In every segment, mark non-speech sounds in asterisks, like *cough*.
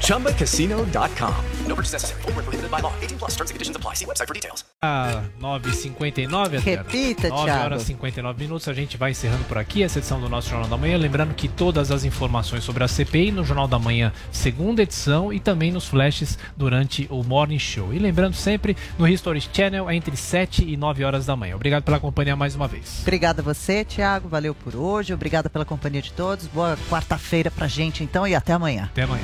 ChumbaCasino.com. No purchase necessary. Full prohibited by law. 18 plus terms and conditions apply. See website for details. Ah, 9h59, Repita, 9 Thiago. horas e 59 minutos. A gente vai encerrando por aqui essa edição do nosso Jornal da Manhã. Lembrando que todas as informações sobre a CPI no Jornal da Manhã, segunda edição, e também nos flashes durante o Morning Show. E lembrando sempre, no History Channel, entre 7 e 9 horas da manhã. Obrigado pela companhia mais uma vez. Obrigada a você, Thiago. Valeu por hoje. Obrigada pela companhia de todos. Boa quarta-feira pra gente, então, e até amanhã. Até amanhã.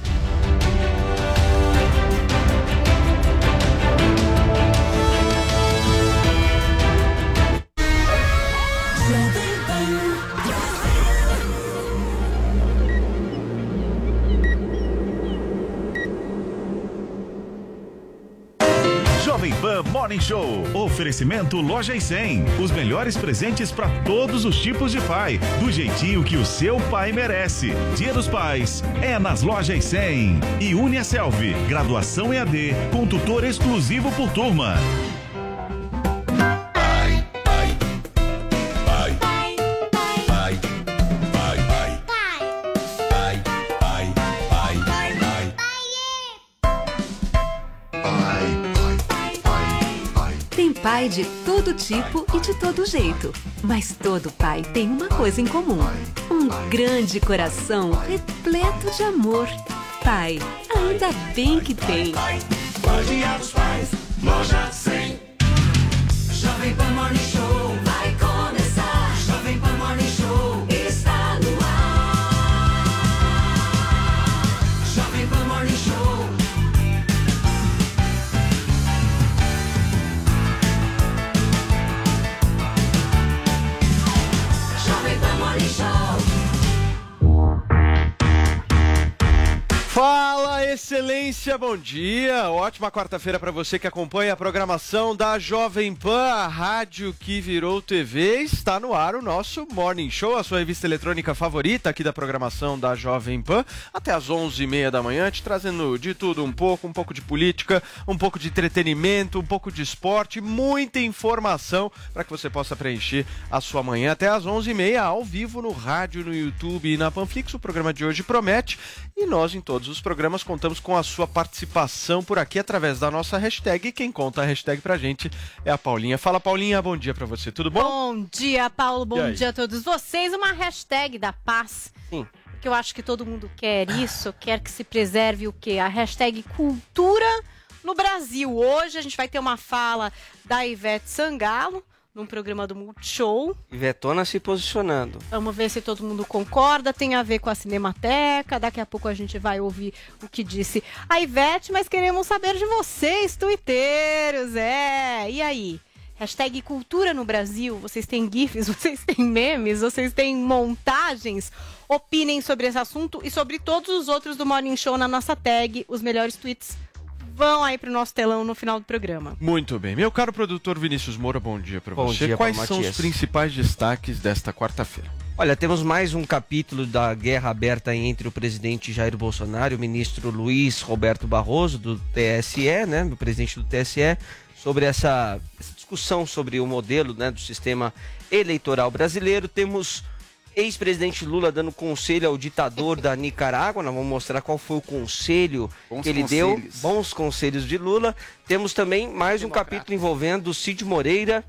Jovem Pan Morning Show. Oferecimento Loja e 100. Os melhores presentes para todos os tipos de pai. Do jeitinho que o seu pai merece. Dia dos Pais é nas Lojas e 100. E UniaSelv. Graduação EAD com tutor exclusivo por turma. Pai de todo tipo e de todo jeito. Mas todo pai tem uma coisa em comum: um grande coração repleto de amor. Pai, ainda bem que tem. Dia dos Pais, Loja 100. Jovem Pan Morning Show Fala, excelência, bom dia. Ótima quarta-feira para você que acompanha a programação da Jovem Pan, a rádio que virou TV. Está no ar o nosso Morning Show, a sua revista eletrônica favorita aqui da programação da Jovem Pan, até às 11h30 da manhã, te trazendo de tudo um pouco, um pouco de política, um pouco de entretenimento, um pouco de esporte, muita informação para que você possa preencher a sua manhã até às 11h30 ao vivo no rádio, no YouTube e na Panflix. O programa de hoje promete e nós em todos os programas contamos com a sua participação por aqui através da nossa hashtag. E quem conta a hashtag pra gente é a Paulinha. Fala, Paulinha, bom dia pra você, tudo bom? Bom dia, Paulo. Bom dia a todos vocês. Uma hashtag da paz. Sim. Porque eu acho que todo mundo quer isso, quer que se preserve o quê? A hashtag cultura no Brasil. Hoje a gente vai ter uma fala da Ivete Sangalo num programa do Multishow. Ivetona se posicionando. Vamos ver se todo mundo concorda. Tem a ver com a Cinemateca. Daqui a pouco a gente vai ouvir o que disse a Ivete, mas queremos saber de vocês, tuiteiros. É. E aí? Hashtag cultura no Brasil. Vocês têm GIFs, *laughs* vocês têm memes, vocês têm montagens. Opinem sobre esse assunto e sobre todos os outros do Morning Show na nossa tag. Os melhores tweets vão aí pro nosso telão no final do programa. Muito bem. Meu caro produtor Vinícius Moura, bom dia pra Bom você. dia, Quais são os Matias. principais destaques desta quarta-feira? Olha, temos mais um capítulo da guerra aberta entre o presidente Jair Bolsonaro e o ministro Luiz Roberto Barroso, do TSE, né, do presidente do TSE, sobre essa, essa discussão sobre o modelo né, do sistema eleitoral brasileiro. Temos ex-presidente Lula dando conselho ao ditador da Nicarágua. Nós vamos mostrar qual foi o conselho Bons que ele conselhos. deu. Bons conselhos de Lula. Temos também mais um capítulo envolvendo Cid Moreira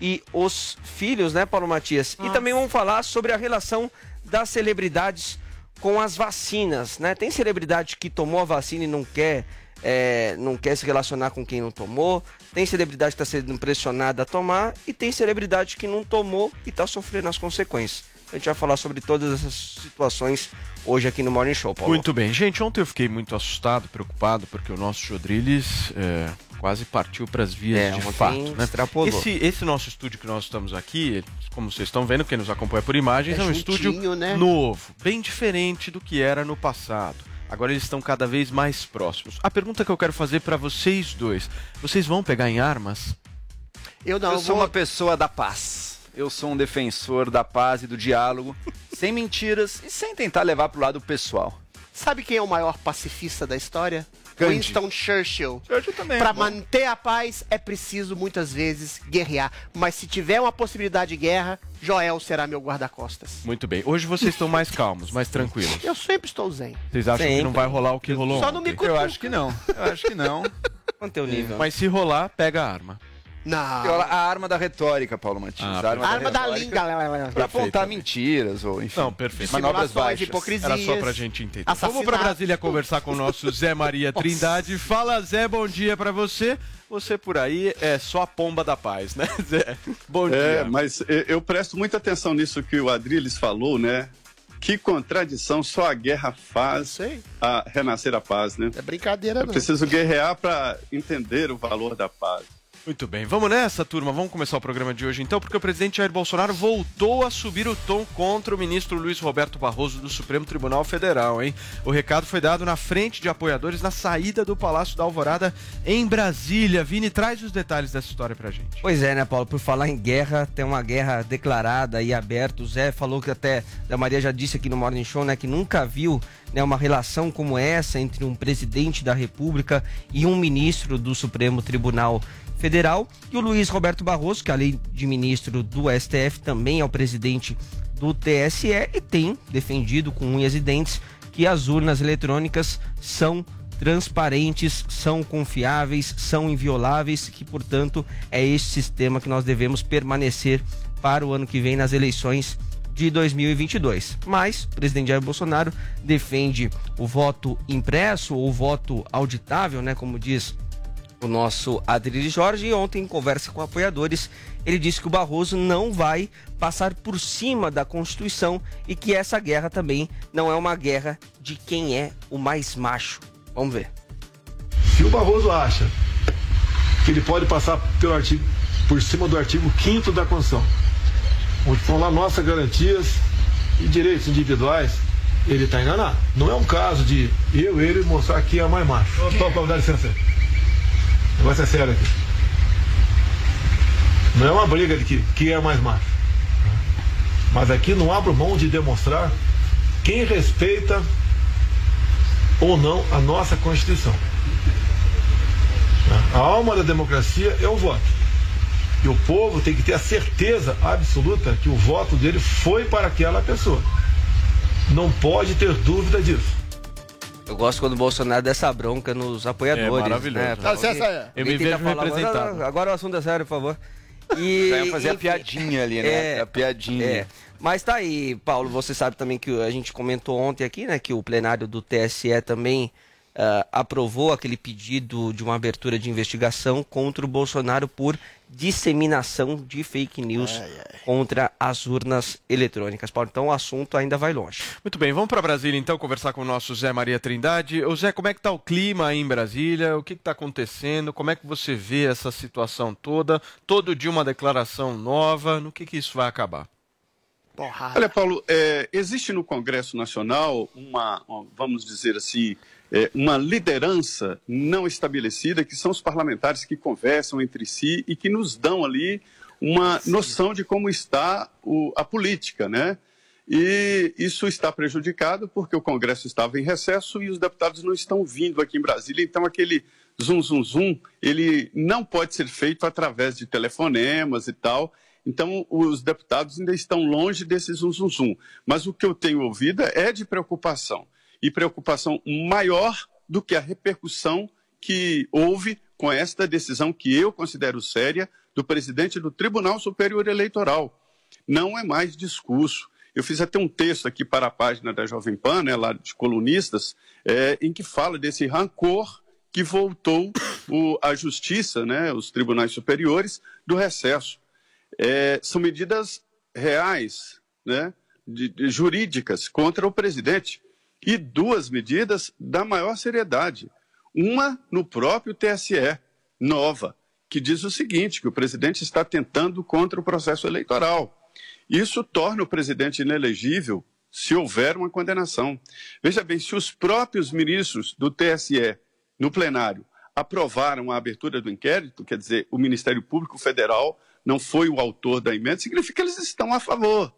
e os filhos, né, Paulo Matias? E também vamos falar sobre a relação das celebridades com as vacinas, né? Tem celebridade que tomou a vacina e não quer, é, não quer se relacionar com quem não tomou. Tem celebridade que está sendo pressionada a tomar e tem celebridade que não tomou e está sofrendo as consequências. A gente vai falar sobre todas essas situações hoje aqui no Morning Show, Paulo. Muito bem. Gente, ontem eu fiquei muito assustado, preocupado, porque o nosso Jodriles é, quase partiu para as vias É, de fato. Né? Esse, esse nosso estúdio que nós estamos aqui, como vocês estão vendo, quem nos acompanha por imagens, É é, um juntinho, estúdio né? novo, bem diferente do que era no passado. Agora eles estão cada vez mais próximos. A pergunta que eu quero fazer para vocês dois: vocês vão pegar em armas? Eu não, eu sou vou- uma pessoa da paz. Eu sou um defensor da paz e do diálogo, sem mentiras e sem tentar levar pro lado pessoal. Sabe quem é o maior pacifista da história? Gandhi. Winston Churchill. Churchill também. Para manter a paz é preciso muitas vezes guerrear, mas se tiver uma possibilidade de guerra, Joel será meu guarda-costas. Muito bem. Hoje vocês estão mais calmos, mais tranquilos. Eu sempre estou zen. Vocês acham que Sempre. não vai rolar o que rolou Só não me cutuca. Eu acho que não. Eu acho que não. *laughs* Quanto é o nível? Mas se rolar, pega a arma. Não. A arma da retórica, Paulo Matias. Ah, a arma, A arma da língua. Pra apontar mentiras ou, enfim, Não, perfeito. manobras baixas. hipocrisia. Era só pra gente entender. Assassinato. Vamos pra Brasília conversar com o nosso Zé Maria Trindade. Fala, Zé, bom dia pra você. Você por aí é só a pomba da paz, né, *laughs* Zé? Bom É, dia. mas eu, presto muita atenção nisso que o Adriles falou, né? Que contradição, só a guerra faz a renascer a paz, né? É brincadeira, É não. preciso guerrear para entender o valor da paz. Muito bem, vamos nessa, turma. Vamos começar o programa de hoje então, porque o presidente Jair Bolsonaro voltou a subir o tom contra o ministro Luiz Roberto Barroso do Supremo Tribunal Federal, hein? O recado foi dado na frente de apoiadores na saída do Palácio da Alvorada em Brasília. Vini, traz os detalhes dessa história pra gente. Pois é, né, Paulo? Por falar em guerra, tem uma guerra declarada e aberta. O Zé falou que até, a Maria já disse aqui no Morning Show, né, que nunca viu né, uma relação como essa entre um presidente da República e um ministro do Supremo Tribunal Federal. E o Luiz Roberto Barroso, que além de ministro do STF, também é o presidente do TSE e tem defendido com unhas e dentes que as urnas eletrônicas são transparentes, são confiáveis, são invioláveis, que portanto é esse sistema que nós devemos permanecer para o ano que vem nas eleições de 2022. Mas o presidente Jair Bolsonaro defende o voto impresso ou voto auditável, né, como diz o nosso Adriles Jorge e ontem em conversa com apoiadores, ele disse que o Barroso não vai passar por cima da Constituição e que essa guerra também não é uma guerra de quem é o mais macho. Vamos ver. Se o Barroso acha que ele pode passar pelo artigo, por cima do artigo 5 da Constituição, onde estão lá nossas garantias e direitos individuais, ele está enganado. Não é um caso de eu, ele mostrar que é mais macho. Paulo, dá licença negócio é sério aqui. Não é uma briga de que, que é mais macho. Mas aqui não abro mão de demonstrar quem respeita ou não a nossa Constituição. A alma da democracia é o voto. E o povo tem que ter a certeza absoluta que o voto dele foi para aquela pessoa. Não pode ter dúvida disso. Eu gosto quando o Bolsonaro dá essa bronca nos apoiadores. É maravilhoso. Né? Dá licença aí. Eu me vejo falar, representado. Agora, o assunto é sério, por favor. E, *laughs* Já ia fazer a piadinha ali, né? A piadinha. É. Mas tá aí, Paulo, você sabe também que a gente comentou ontem aqui, né, que o plenário do TSE também ah, aprovou aquele pedido de uma abertura de investigação contra o Bolsonaro por disseminação de fake news contra as urnas eletrônicas. Paulo, então o assunto ainda vai longe. Muito bem, vamos para Brasília então conversar com o nosso Zé Maria Trindade. Ô Zé, como é que tá o clima aí em Brasília? O que está acontecendo? Como é que você vê essa situação toda? Todo dia uma declaração nova. No que, que isso vai acabar? Olha, Paulo, é, existe no Congresso Nacional uma, vamos dizer assim, é, uma liderança não estabelecida, que são os parlamentares que conversam entre si e que nos dão ali uma noção de como está o- a política, né? E isso está prejudicado porque o Congresso estava em recesso e os deputados não estão vindo aqui em Brasília, então aquele zum, zum, zum, ele não pode ser feito através de telefonemas e tal. Então, os deputados ainda estão longe desse zum, zum, zum. Mas o que eu tenho ouvido é de preocupação. E preocupação maior do que a repercussão que houve com esta decisão que eu considero séria do presidente do Tribunal Superior Eleitoral. Não é mais discurso. Eu fiz até um texto aqui para a página da Jovem Pan, né, lá de colunistas, é, em que fala desse rancor que voltou *coughs* o, a justiça, né, os tribunais superiores, do recesso. É, são medidas reais, né, de- de- jurídicas contra o presidente. E duas medidas da maior seriedade. Uma no próprio TSE, nova, que diz o seguinte: que o presidente está tentando contra o processo eleitoral. Isso torna o presidente inelegível se houver uma condenação. Veja bem, se os próprios ministros do TSE, no plenário, aprovaram a abertura do inquérito, quer dizer, o Ministério Público Federal não foi o autor da emenda, significa que eles estão a favor.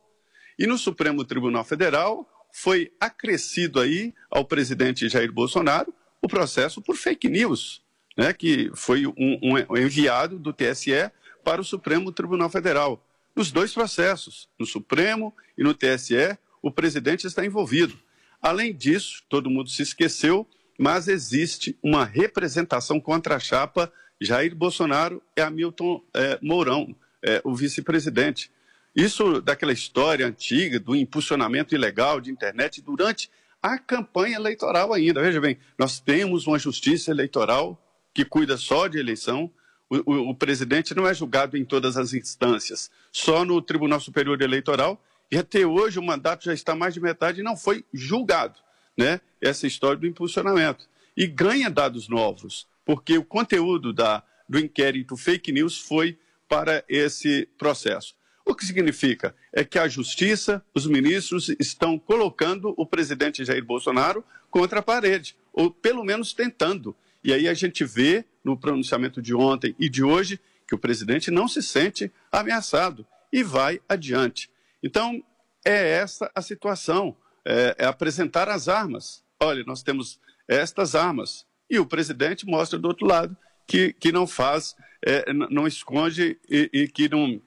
E no Supremo Tribunal Federal foi acrescido aí ao presidente Jair Bolsonaro o processo por fake news, né, que foi um, um enviado do TSE para o Supremo Tribunal Federal. Nos dois processos, no Supremo e no TSE, o presidente está envolvido. Além disso, todo mundo se esqueceu, mas existe uma representação contra a chapa Jair Bolsonaro e Hamilton é, Mourão, é, o vice-presidente. Isso daquela história antiga do impulsionamento ilegal de internet durante a campanha eleitoral ainda. Veja bem, nós temos uma justiça eleitoral que cuida só de eleição. O, o, o, presidente não é julgado em todas as instâncias, só no Tribunal Superior Eleitoral. E até hoje o mandato já está mais de metade e não foi julgado, né? Essa história do impulsionamento. E ganha dados novos, porque o conteúdo da, do inquérito fake news foi para esse processo. O que significa? É que a justiça, os ministros estão colocando o presidente Jair Bolsonaro contra a parede, ou pelo menos tentando. E aí a gente vê no pronunciamento de ontem e de hoje que o presidente não se sente ameaçado e vai adiante. Então, é essa a situação: é, é apresentar as armas. Olha, nós temos estas armas. E o presidente mostra do outro lado que, que não faz, é, não esconde e, e que não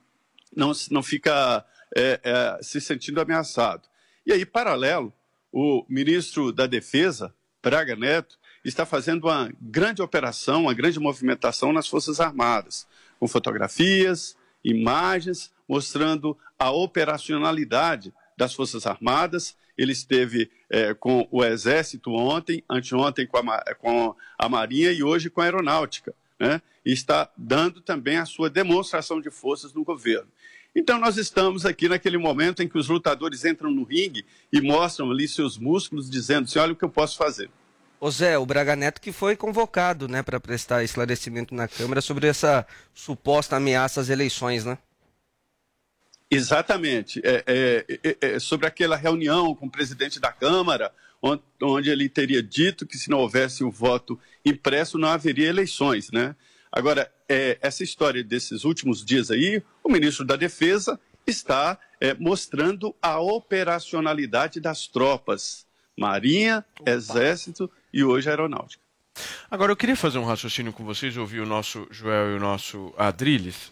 não, não fica é, é, se sentindo ameaçado. E aí, paralelo, o ministro da Defesa, Braga Neto, está fazendo uma grande operação, uma grande movimentação nas Forças Armadas, com fotografias, imagens, mostrando a operacionalidade das Forças Armadas. Ele esteve é, com o Exército ontem, anteontem com a, com a Marinha e hoje com a Aeronáutica. Né? E está dando também a sua demonstração de forças no governo. Então, nós estamos aqui naquele momento em que os lutadores entram no ringue e mostram ali seus músculos, dizendo assim: olha o que eu posso fazer. Ô Zé, o Braga Neto que foi convocado né, para prestar esclarecimento na Câmara sobre essa suposta ameaça às eleições, né? Exatamente. É, é, é, é sobre aquela reunião com o presidente da Câmara, onde, onde ele teria dito que se não houvesse o voto impresso, não haveria eleições, né? Agora, é, essa história desses últimos dias aí, o ministro da Defesa está é, mostrando a operacionalidade das tropas, Marinha, Opa. Exército e hoje Aeronáutica. Agora, eu queria fazer um raciocínio com vocês, ouvir o nosso Joel e o nosso Adriles.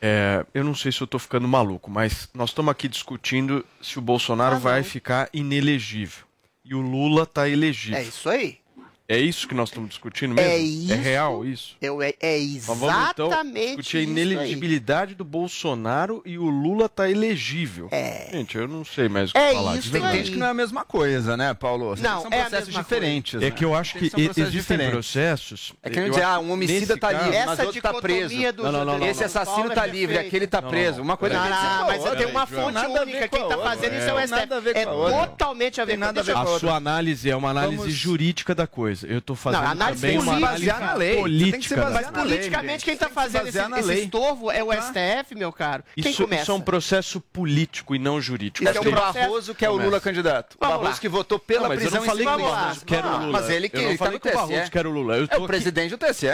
É, eu não sei se eu estou ficando maluco, mas nós estamos aqui discutindo se o Bolsonaro ah, vai ficar inelegível. E o Lula está elegível. É isso aí. É isso que nós estamos discutindo mesmo? É isso. É real isso? Eu, é, é exatamente vamos, então, discutir a inelegibilidade do Bolsonaro e o Lula tá elegível. É. Gente, eu não sei mais o que é falar. Isso Tem gente que não é a mesma coisa, né, Paulo? Não, são é processos diferentes. Né? É que eu acho que, que existem diferentes. processos... É que a gente dizer, ah, um homicida tá livre, mas outro tá preso. Não, não, não, Esse assassino tá livre, aquele tá preso. Uma coisa não, não, mas tem uma fonte única. Quem tá fazendo isso é o STF. É totalmente a ver com a sua análise é uma análise jurídica da coisa. Eu tô fazendo análise também uma análise na lei. política. Mas politicamente quem está fazendo esse, esse estorvo é o tá. STF, meu caro. Quem isso, começa? Isso é um processo político e não jurídico. Esse é o Barroso que é o Lula candidato. O Barroso que votou pela não, prisão eu não falei que o Barroso quer o Lula. Mas ele que está no TSE. Barroso quer o Lula. é o presidente do TSE.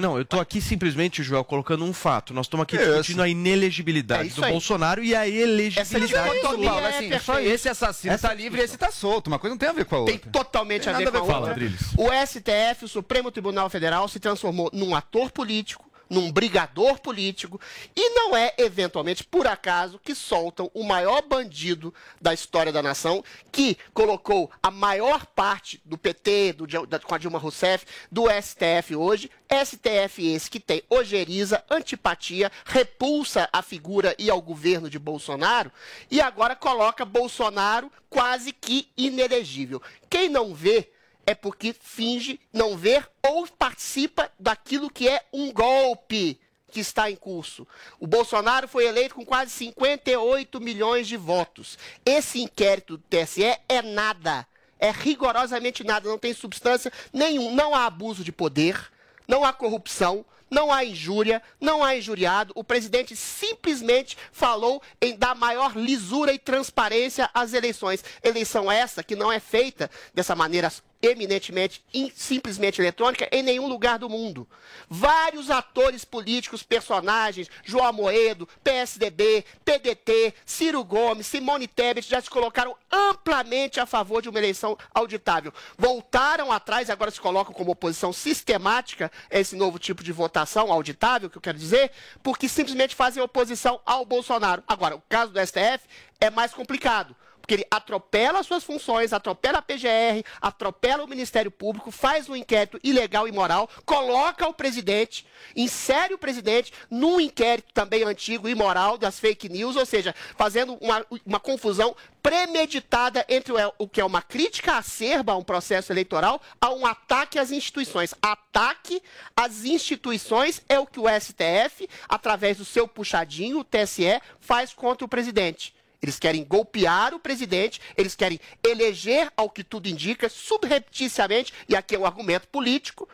Não, eu estou aqui simplesmente, Joel, colocando um fato. Nós estamos aqui discutindo a inelegibilidade do Bolsonaro e a elegibilidade do Lula. Esse assassino está livre e esse está solto. Uma coisa não tem a ver com a outra. Tem totalmente a ver com a outra. O STF, o Supremo Tribunal Federal, se transformou num ator político num brigador político e não é eventualmente por acaso que soltam o maior bandido da história da nação que colocou a maior parte do PT do, da, com a Dilma Rousseff do STF hoje STF esse que tem ojeriza, antipatia, repulsa à figura e ao governo de Bolsonaro e agora coloca Bolsonaro quase que inelegível. Quem não vê é porque finge não ver ou participa daquilo que é um golpe que está em curso. O Bolsonaro foi eleito com quase 58 milhões de votos. Esse inquérito do TSE é nada. É rigorosamente nada, não tem substância nenhum. Não há abuso de poder, não há corrupção, não há injúria, não há injuriado. O presidente simplesmente falou em dar maior lisura e transparência às eleições. Eleição essa que não é feita dessa maneira eminentemente, in- simplesmente eletrônica em nenhum lugar do mundo. Vários atores políticos, personagens, João Amoedo, PSDB, PDT, Ciro Gomes, Simone Tebet já se colocaram amplamente a favor de uma eleição auditável. Voltaram atrás, agora se colocam como oposição sistemática a esse novo tipo de votação auditável, que eu quero dizer, porque simplesmente fazem oposição ao Bolsonaro. Agora, o caso do STF é mais complicado. Porque ele atropela as suas funções, atropela a PGR, atropela o Ministério Público, faz um inquérito ilegal e imoral, coloca o presidente, insere o presidente num inquérito também antigo e imoral das fake news, ou seja, fazendo uma, uma confusão premeditada entre o que é uma crítica acerba a um processo eleitoral a um ataque às instituições. Ataque às instituições é o que o STF, através do seu puxadinho, o TSE, faz contra o presidente. Eles querem golpear o presidente, eles querem eleger, ao que tudo indica, subrepticiamente, e aqui é um argumento político,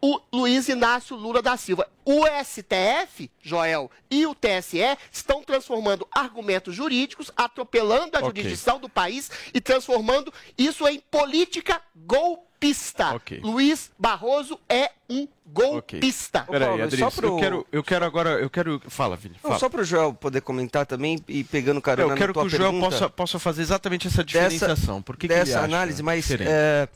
o Luiz Inácio Lula da Silva. O STF, Joel, e o TSE estão transformando argumentos jurídicos, atropelando a Ok. jurisdição do país e transformando isso em política golpista. Luiz Barroso é um golpista. Peraí, Adriles, eu, quero, eu quero agora, eu quero... Fala, Vini, Não, fala. só para o Joel poder comentar também e pegando carona Eu quero na tua que o Joel possa, possa fazer exatamente essa dessa- diferenciação. Por que que ele dessa acha análise, mas diferente? é,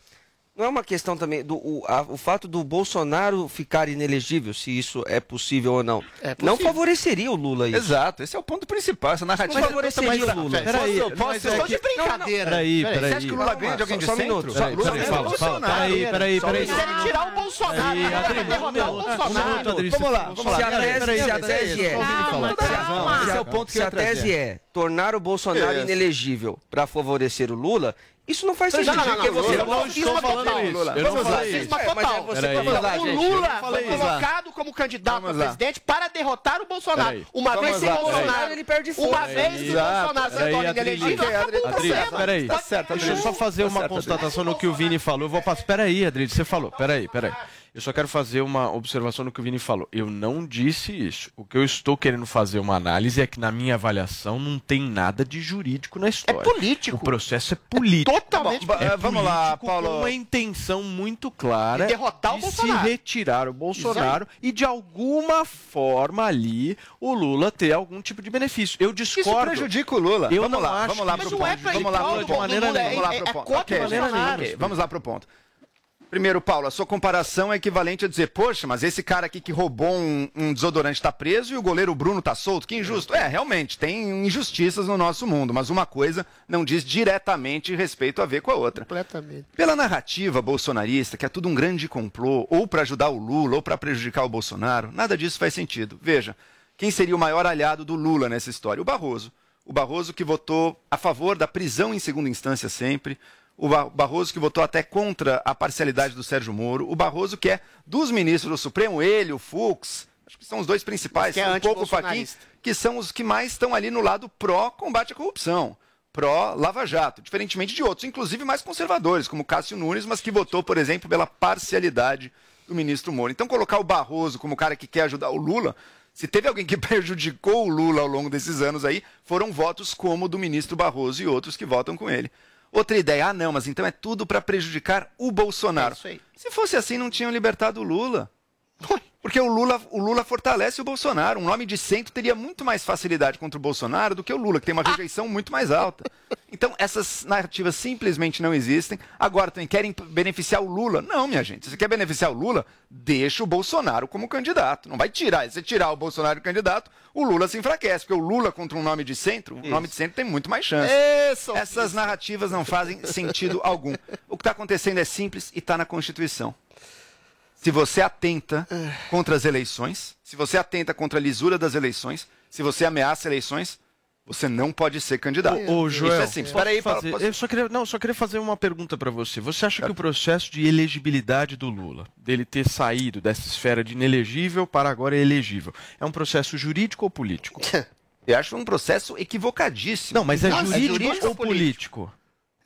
não é uma questão também do o, a- o fato do Bolsonaro ficar inelegível, se isso é possível ou não. não possível. favoreceria o Lula isso. Exato, esse é o ponto principal. Essa narrativa Não favoreceria o Lula. Peraí, Posso- posso, mas é que- brincadeira. Peraí, peraí. Você acha que o Lula ganha de alguém de Só centro? minuto, Peraí, Lula peraí, ganha fala, do fala. Bolsonaro. Peraí, peraí, peraí. Eles querem tirar o Bolsonaro. Derrotar o um Bolsonaro. Vamos lá, vamos lá. Se a tese, é, calma, calma. Esse é o ponto que se a tese é tornar o Bolsonaro inelegível para favorecer o Lula, isso não faz Não, sentido. não, não, porque não, você eu não estou falando isso. Lula. Eu não falei isso. É, mas é tá falando. o Lula não foi isso. colocado como candidato a lá. presidente para derrotar o Bolsonaro. Uma Vamos vez sem lá. Bolsonaro. Ele perde força. uma vez que o. Bolsonaro se torna inelegível, peraí. Tá certo, Deixa eu só fazer Tá uma constatação no que o Vini falou. Eu vou passar. Peraí, Adriles, você falou. Peraí, peraí. Eu só quero fazer uma observação no que o Vini falou. Eu não disse isso. O que eu estou querendo fazer uma análise é que, na minha avaliação, não tem nada de jurídico na história. É político. O processo é político. Totalmente Bom, É eh, vamos lá, político Paulo. Com uma intenção muito clara De derrotar o de se retirar o Bolsonaro e, de alguma forma, ali, o Lula ter algum tipo de benefício. Eu Isso discordo. prejudica o Lula. Eu vamos não lá, acho vamos lá pro é ponto. pra Vamos lá pro de ponto. maneira Vamos nenhuma. lá É- pro é ponto. contra Ok, o ok, Vamos lá pro ponto. Primeiro, Paulo, a sua comparação é equivalente a dizer, poxa, mas esse cara aqui que roubou um, um desodorante tá preso e o goleiro Bruno tá solto, que injusto. É, realmente, tem injustiças no nosso mundo, mas uma coisa não diz diretamente respeito a ver com a outra. Completamente. Pela narrativa bolsonarista, que é tudo um grande complô, ou para ajudar o Lula, ou para prejudicar o Bolsonaro, nada disso faz sentido. Veja, quem seria o maior aliado do Lula nessa história? O Barroso. O Barroso que votou a favor da prisão em segunda instância sempre. O Ba- Barroso que votou até contra a parcialidade do Sérgio Moro. O Barroso que é dos ministros do Supremo, ele, o Fux, acho que são os dois principais, Que é um pouco o antibolsonarista. que são os que mais estão ali no lado pró-combate à corrupção pró-Lava Jato, diferentemente de outros, inclusive mais conservadores, como Cássio Nunes, mas que votou, por exemplo, pela parcialidade do ministro Moro. Então, colocar o Barroso como o cara que quer ajudar o Lula, se teve alguém que *laughs* prejudicou o Lula ao longo desses anos aí, foram votos como o do ministro Barroso e outros que votam com ele. Outra ideia, ah não, mas então é tudo para prejudicar o Bolsonaro. É. Se fosse assim, não tinham libertado o Lula. Porque o Lula, o Lula fortalece o Bolsonaro. Um nome de centro teria muito mais facilidade contra o Bolsonaro do que o Lula, que tem uma rejeição muito mais alta. Então, essas narrativas simplesmente não existem. Agora, também querem beneficiar o Lula? Não, minha gente. Se você quer beneficiar o Lula, deixa o Bolsonaro como candidato. Não vai tirar. Se você tirar o Bolsonaro candidato, o Lula se enfraquece. Porque o Lula contra um nome de centro, o nome de centro tem muito mais chance. Isso. Essas narrativas não fazem sentido algum. O que está acontecendo é simples e está na Constituição. Se você atenta contra as eleições, se você atenta contra a lisura das eleições, se você ameaça eleições, você não pode ser candidato. Ô, ô, Joel, Isso é simples. Peraí, fazer- posso- eu só queria, não, só queria fazer uma pergunta para você. Você acha que o processo de elegibilidade do Lula, dele ter saído dessa esfera de inelegível para agora elegível, é um processo jurídico ou político? *laughs* Eu acho um processo equivocadíssimo. Não, mas é Nossa, é jurídico, jurídico ou ou político?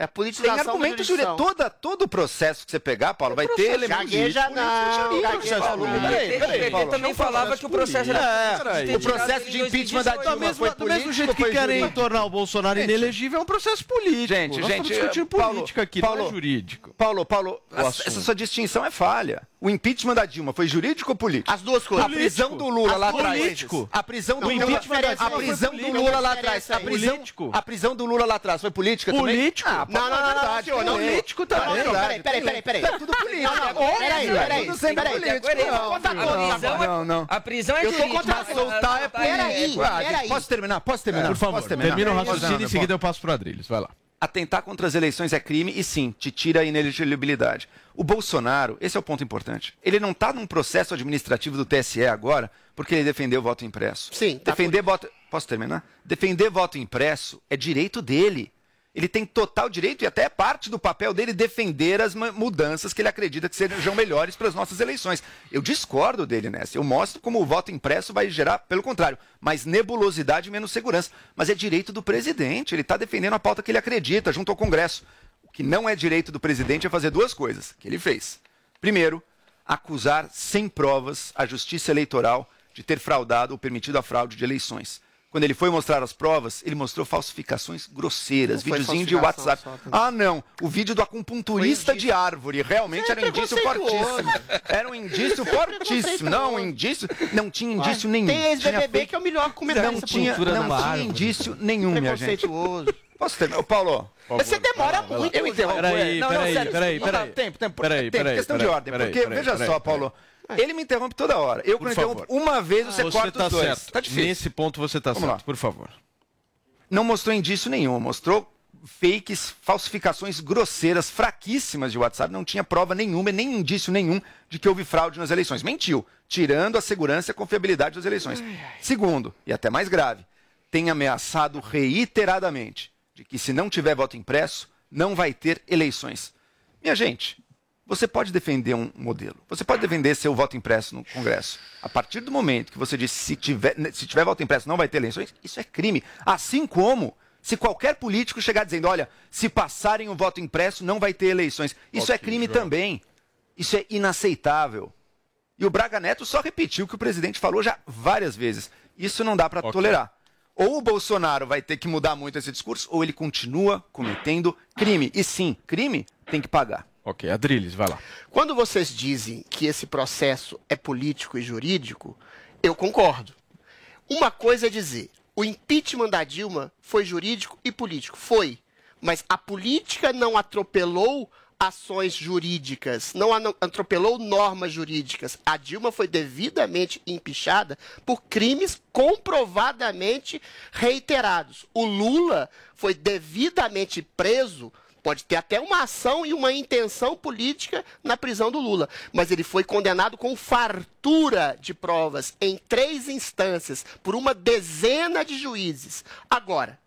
É a Tem jurisdição. jurídicos. Toda, todo o processo que você pegar, Paulo, vai ter elementos Gagueja jurídicos, não, gagueja Paulo. não. Peraí, peraí, Ele Paulo. também falava que o processo era É, político. o processo de impeachment da Dilma mesma, foi do mesmo político jeito que querem jurídico? tornar o Bolsonaro inelegível, é um processo político. Gente, gente, estamos discutindo Paulo, política aqui, Paulo, não é jurídico. Paulo, Paulo, essa sua distinção é falha. O impeachment da Dilma foi jurídico ou político? As duas coisas. A prisão do Lula As lá atrás. Político. A prisão do uma Lula. A prisão do Lula lá atrás. A prisão, Político. a prisão do Lula lá atrás foi política também? Político. Ah, Não, não, não, não, não, senhor, não, político Não, não, também. não, peraí, peraí, peraí, peraí. É tudo político. Não, não, peraí, peraí, Tudo sempre peraí, político. peraí, eu vou Não, não. A prisão é Eu tô jurídica. contra- mas Soltar é Peraí, político. Peraí. Posso terminar? Posso terminar? Por favor, Posso terminar? termina o raciocínio, terminar? em seguida eu passo pro Adrilles. Vai lá. Atentar contra as eleições é crime e sim, te tira a inelegibilidade. O Bolsonaro, esse é o ponto importante. Ele não está num processo administrativo do TSE agora porque ele defendeu o voto impresso. Sim, tá Defender voto. Posso terminar? Defender voto impresso é direito dele. Ele tem total direito e até é parte do papel dele defender as mudanças que ele acredita que sejam melhores para as nossas eleições. Eu discordo dele nessa. Eu mostro como o voto impresso vai gerar, pelo contrário, mais nebulosidade e menos segurança. Mas é direito do presidente. Ele está defendendo a pauta que ele acredita junto ao Congresso. O que não é direito do presidente é fazer duas coisas que ele fez. Primeiro, acusar sem provas a justiça eleitoral de ter fraudado ou permitido a fraude de eleições. Quando ele foi mostrar as provas, ele mostrou falsificações grosseiras, Não videozinho de WhatsApp. só? Ah, não, o vídeo do acupunturista de árvore realmente Você era um é indício fortíssimo. Era um indício *laughs* fortíssimo. Não, um indício, não tinha indício nenhum. Tem Tinha ex-BBB fake- que é o melhor comentário não tinha, não da tinha árvore. indício nenhum, minha gente. Preconceituoso. Posso terminar? Ô, Paulo, Você demora muito. eu interrompo. Peraí, não, peraí, sério, peraí, peraí. Tempo, tempo, Peraí, tempo, peraí, questão de ordem. peraí, porque, peraí, veja peraí, só, peraí. Paulo, ele me interrompe toda hora. Eu, Por quando interrompo uma vez, você, Você corta tá os dois. certo. Tá difícil. Nesse ponto você tá Vamos certo, lá. por favor. Não mostrou indício nenhum, mostrou fakes, falsificações grosseiras, fraquíssimas de WhatsApp, não tinha prova nenhuma, nem indício nenhum de que houve fraude nas eleições. Mentiu, tirando a segurança e a confiabilidade das eleições. Segundo, e até mais grave, tem ameaçado reiteradamente de que se não tiver voto impresso, não vai ter eleições. Minha gente, você pode defender um modelo, você pode defender seu voto impresso no Congresso. A partir do momento que você diz se tiver, se tiver voto impresso não vai ter eleições, isso é crime. Assim como se qualquer político chegar dizendo, olha, se passarem o voto impresso não vai ter eleições. Isso é crime também. Isso é inaceitável. E o Braga Neto só repetiu o que o presidente falou já várias vezes. Isso não dá para tolerar. Ou o Bolsonaro vai ter que mudar muito esse discurso, ou ele continua cometendo crime. E sim, crime tem que pagar. Ok, Adrilles, vai lá. Quando vocês dizem que esse processo é político e jurídico, eu concordo. Uma coisa é dizer, o impeachment da Dilma foi jurídico e político. Foi. Mas a política não atropelou ações jurídicas, não atropelou normas jurídicas. A Dilma foi devidamente empichada por crimes comprovadamente reiterados. O Lula foi devidamente preso Pode ter até uma ação e uma intenção política na prisão do Lula. Mas ele foi condenado com fartura de provas em três instâncias por uma dezena de juízes. Agora,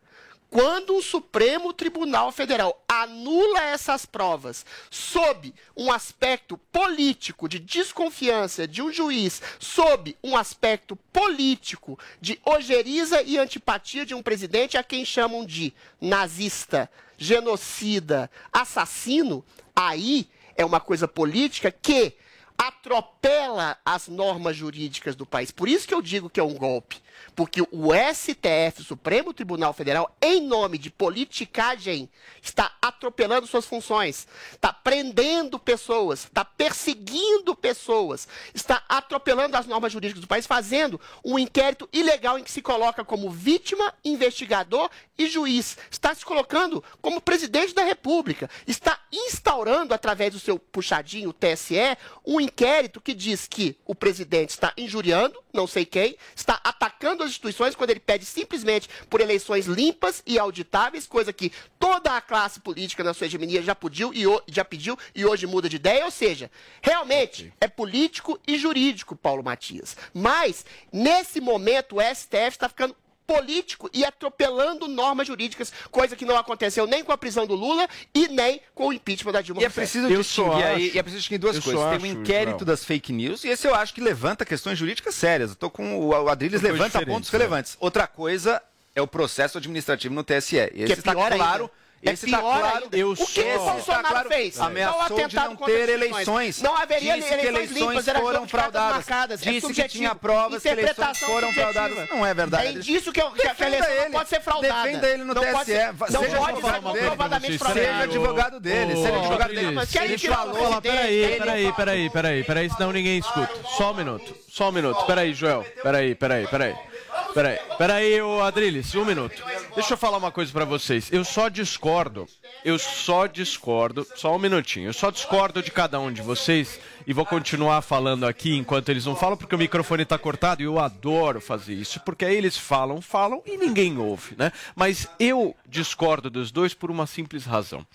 quando o Supremo Tribunal Federal anula essas provas sob um aspecto político de desconfiança de um juiz, sob um aspecto político de ojeriza e antipatia de um presidente a quem chamam de nazista, genocida, assassino, aí é uma coisa política que atropela as normas jurídicas do país. Por isso que eu digo que é um golpe. Porque o STF, o Supremo Tribunal Federal, em nome de politicagem, está atropelando suas funções, está prendendo pessoas, está perseguindo pessoas, está atropelando as normas jurídicas do país, fazendo um inquérito ilegal em que se coloca como vítima, investigador e juiz. Está se colocando como presidente da República. Está instaurando, através do seu puxadinho, o TSE, um inquérito que diz que o presidente está injuriando, não sei quem, está atacando as instituições quando ele pede simplesmente por eleições limpas e auditáveis, coisa que toda a classe política na sua hegemonia já pediu e, já pediu e hoje muda de ideia. Ou seja, realmente é político e jurídico, Paulo Matias. Mas, nesse momento, o STF está ficando político e atropelando normas jurídicas, coisa que não aconteceu nem com a prisão do Lula e nem com o impeachment da Dilma E é Rousseff. preciso distinguir aí, e é preciso distinguir duas coisas. Tem acho, um inquérito das fake news, e esse eu acho que levanta questões jurídicas sérias. Eu tô com o, o Adriles levanta pontos né? relevantes. Outra coisa é o processo administrativo no TSE. E Que esse é está claro, ainda. É Esse tá pior claro. ainda. Eu o que, que o Bolsonaro tá claro. fez? Ameaçou de não ter eleições. Não haveria Disse que eleições eleições limpas, era foram fraudadas. marcadas. É Disse que subjetivo. tinha provas que eleições foram subjetiva. fraudadas. Não é verdade. É indício que, que a eleição ele. não pode ser fraudada. Defenda ele no não Pode TSE. ser, não Seja pode advogado ser dele. comprovadamente Seja fraudada. advogado dele. Seja advogado dele. Ele falou, peraí, peraí, peraí, peraí, peraí, senão ninguém escuta. Só um minuto, só um minuto. Peraí, Joel, peraí, peraí, peraí. Peraí, peraí, ô Adriles, um minuto. Deixa eu falar uma coisa pra vocês. Eu só discordo, eu só discordo, só um minutinho. Eu só discordo de cada um de vocês e vou continuar falando aqui enquanto eles não falam, porque o microfone tá cortado e eu adoro fazer isso, porque aí eles falam, falam e ninguém ouve, né? Mas eu discordo dos dois por uma simples razão.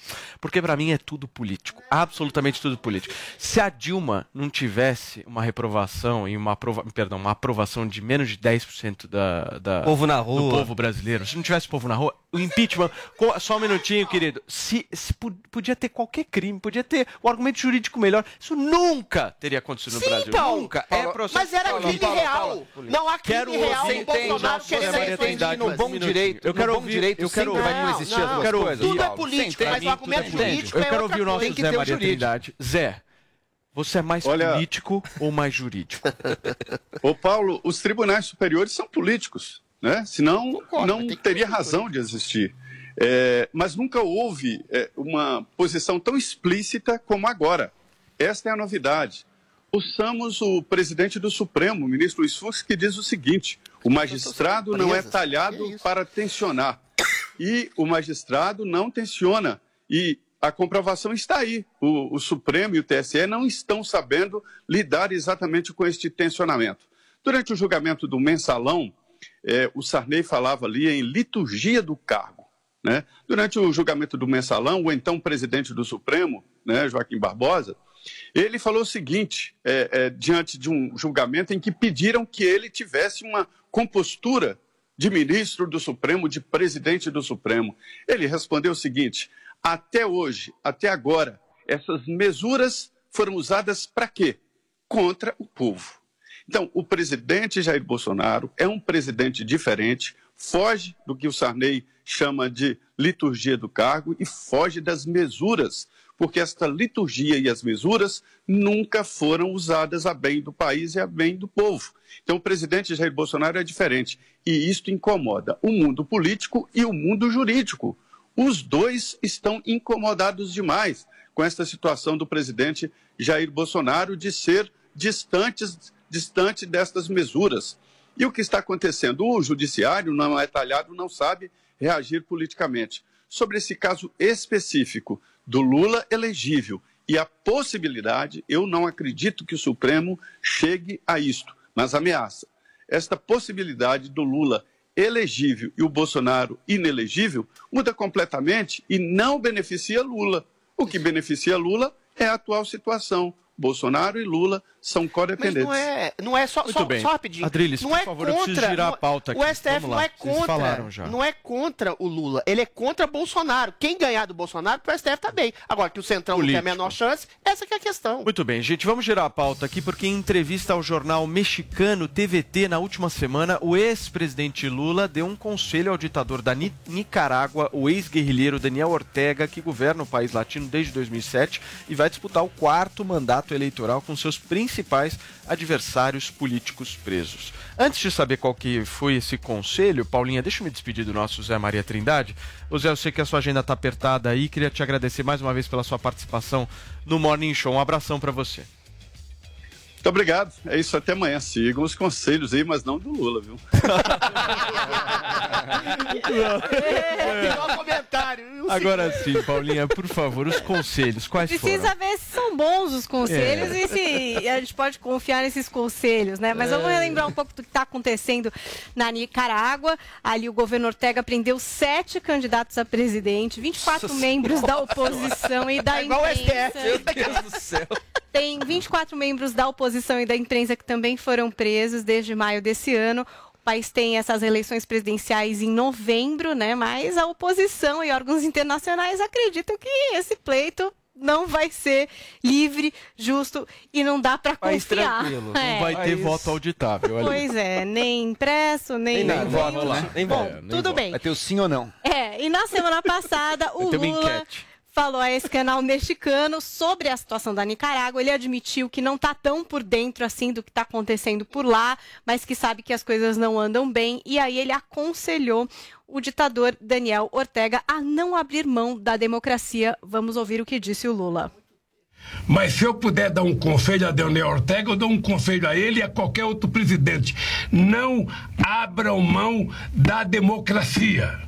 Porque pra mim é tudo político, absolutamente tudo político. Se a Dilma não tivesse uma reprovação e uma aprova... perdão, uma aprovação de menos de 10% da, da Povo na do rua. povo brasileiro, se não tivesse povo na rua, o impeachment, só um minutinho, querido, se, se podia ter qualquer crime, podia ter o argumento jurídico melhor, isso nunca teria acontecido no Sim, Brasil. então. nunca. Paulo, é processo mas era crime Paulo, real. Paulo. Não há crime Quero real no Bolsonaro Você Maria eleições Trindade, limpas. um bom direito. Eu quero no bom ouvir, direito eu quero sempre vai Não, coexistir as não. duas quero coisas. Tudo é político, mas o argumento Tudo é Eu é quero ouvir o nosso coisa. Tem que Zé ter o Maria. Trindade. Zé, você é mais Olha- político ou mais jurídico? *laughs* Ô Paulo, os tribunais superiores são políticos, né? Senão Concordo, não teria ter razão de existir. É, mas nunca houve é, uma posição tão explícita como agora. Esta é a novidade. Ouçamos o presidente do Supremo, o ministro Luiz Fux, que diz o seguinte: o magistrado não é talhado isso? para tensionar. E o magistrado não tensiona. E a comprovação está aí. O, o Supremo e o TSE não estão sabendo lidar exatamente com este tensionamento. Durante o julgamento do mensalão, eh, o Sarney falava ali em liturgia do cargo. Né? Durante o julgamento do mensalão, o então presidente do Supremo, né, Joaquim Barbosa, ele falou o seguinte, eh, eh, diante de um julgamento em que pediram que ele tivesse uma compostura de ministro do Supremo, de presidente do Supremo. Ele respondeu o seguinte: até hoje, até agora, essas mesuras foram usadas para quê? Contra o povo. Então, o presidente Jair Bolsonaro é um presidente diferente, foge do que o Sarney chama de liturgia do cargo e foge das mesuras, porque esta liturgia e as mesuras nunca foram usadas a bem do país e a bem do povo. Então, o presidente Jair Bolsonaro é diferente e isto incomoda o mundo político e o mundo jurídico. Os dois estão incomodados demais com esta situação do presidente Jair Bolsonaro de ser distantes, distante destas mesuras. E o que está acontecendo? O judiciário não é talhado, não sabe reagir politicamente. Sobre esse caso específico do Lula elegível e a possibilidade, eu não acredito que o Supremo chegue a isto, mas ameaça. Esta possibilidade do Lula elegível e o Bolsonaro inelegível muda completamente e não beneficia Lula. O que beneficia Lula é a atual situação. Bolsonaro e Lula são Mas codependentes. não é, não é só, Muito só, bem. só rapidinho. Adriles, não por é favor, eu contra, preciso girar não- a pauta aqui. O STF lá, não é contra, falaram já. não é contra o Lula, ele é contra Bolsonaro. Quem ganhar do Bolsonaro, pro STF tá bem. Agora que o Centrão não tem a Político. menor chance, essa que é a questão. Muito bem, gente, vamos girar a pauta aqui porque em entrevista ao jornal mexicano TVT na última semana, o ex-presidente Lula deu um conselho ao ditador da Ni- Nicarágua, o ex-guerrilheiro Daniel Ortega, que governa o país latino desde 2007 e vai disputar o quarto mandato eleitoral com seus principais adversários políticos presos. Antes de saber qual que foi esse conselho, Paulinha, deixa eu me despedir do nosso Zé Maria Trindade. Ô Zé, eu sei que a sua agenda está apertada aí, queria te agradecer mais uma vez pela sua participação no Morning Show. Um abração para você. Muito obrigado. É isso, até amanhã. Sigam os conselhos aí, mas não do Lula, viu? *laughs* Melhor comentário. viu? Agora sim, Paulinha, por favor, os conselhos, quais Precisa foram? ver se são bons os conselhos É. e se a gente pode confiar nesses conselhos, né? Mas vamos relembrar um pouco do que está acontecendo na Nicarágua. Ali o governo Ortega prendeu sete candidatos a presidente, 24 Nossa membros da oposição e da É igual o imprensa. STF. Meu Deus do céu. Tem 24 membros da oposição e da imprensa que também foram presos desde maio desse ano. O país tem essas eleições presidenciais em novembro, né? Mas a oposição e órgãos internacionais acreditam que esse pleito não vai ser livre, justo e não dá País confiar. tranquilo, É. não vai ter voto auditável ali. Pois é, nem impresso, nem, Nem nada, nem- vamos lá. Nem Bom, voto, nem tudo voto. bem. Vai ter o sim ou não. É, e na semana passada *laughs* o Lula enquete. Falou a esse canal mexicano sobre a situação da Nicarágua. Ele admitiu que não está tão por dentro assim do que está acontecendo por lá, mas que sabe que as coisas não andam bem. E aí ele aconselhou o ditador Daniel Ortega a não abrir mão da democracia. Vamos ouvir o que disse o Lula. Mas se eu puder dar um conselho a Daniel Ortega, eu dou um conselho a ele e a qualquer outro presidente. Não abram mão da democracia.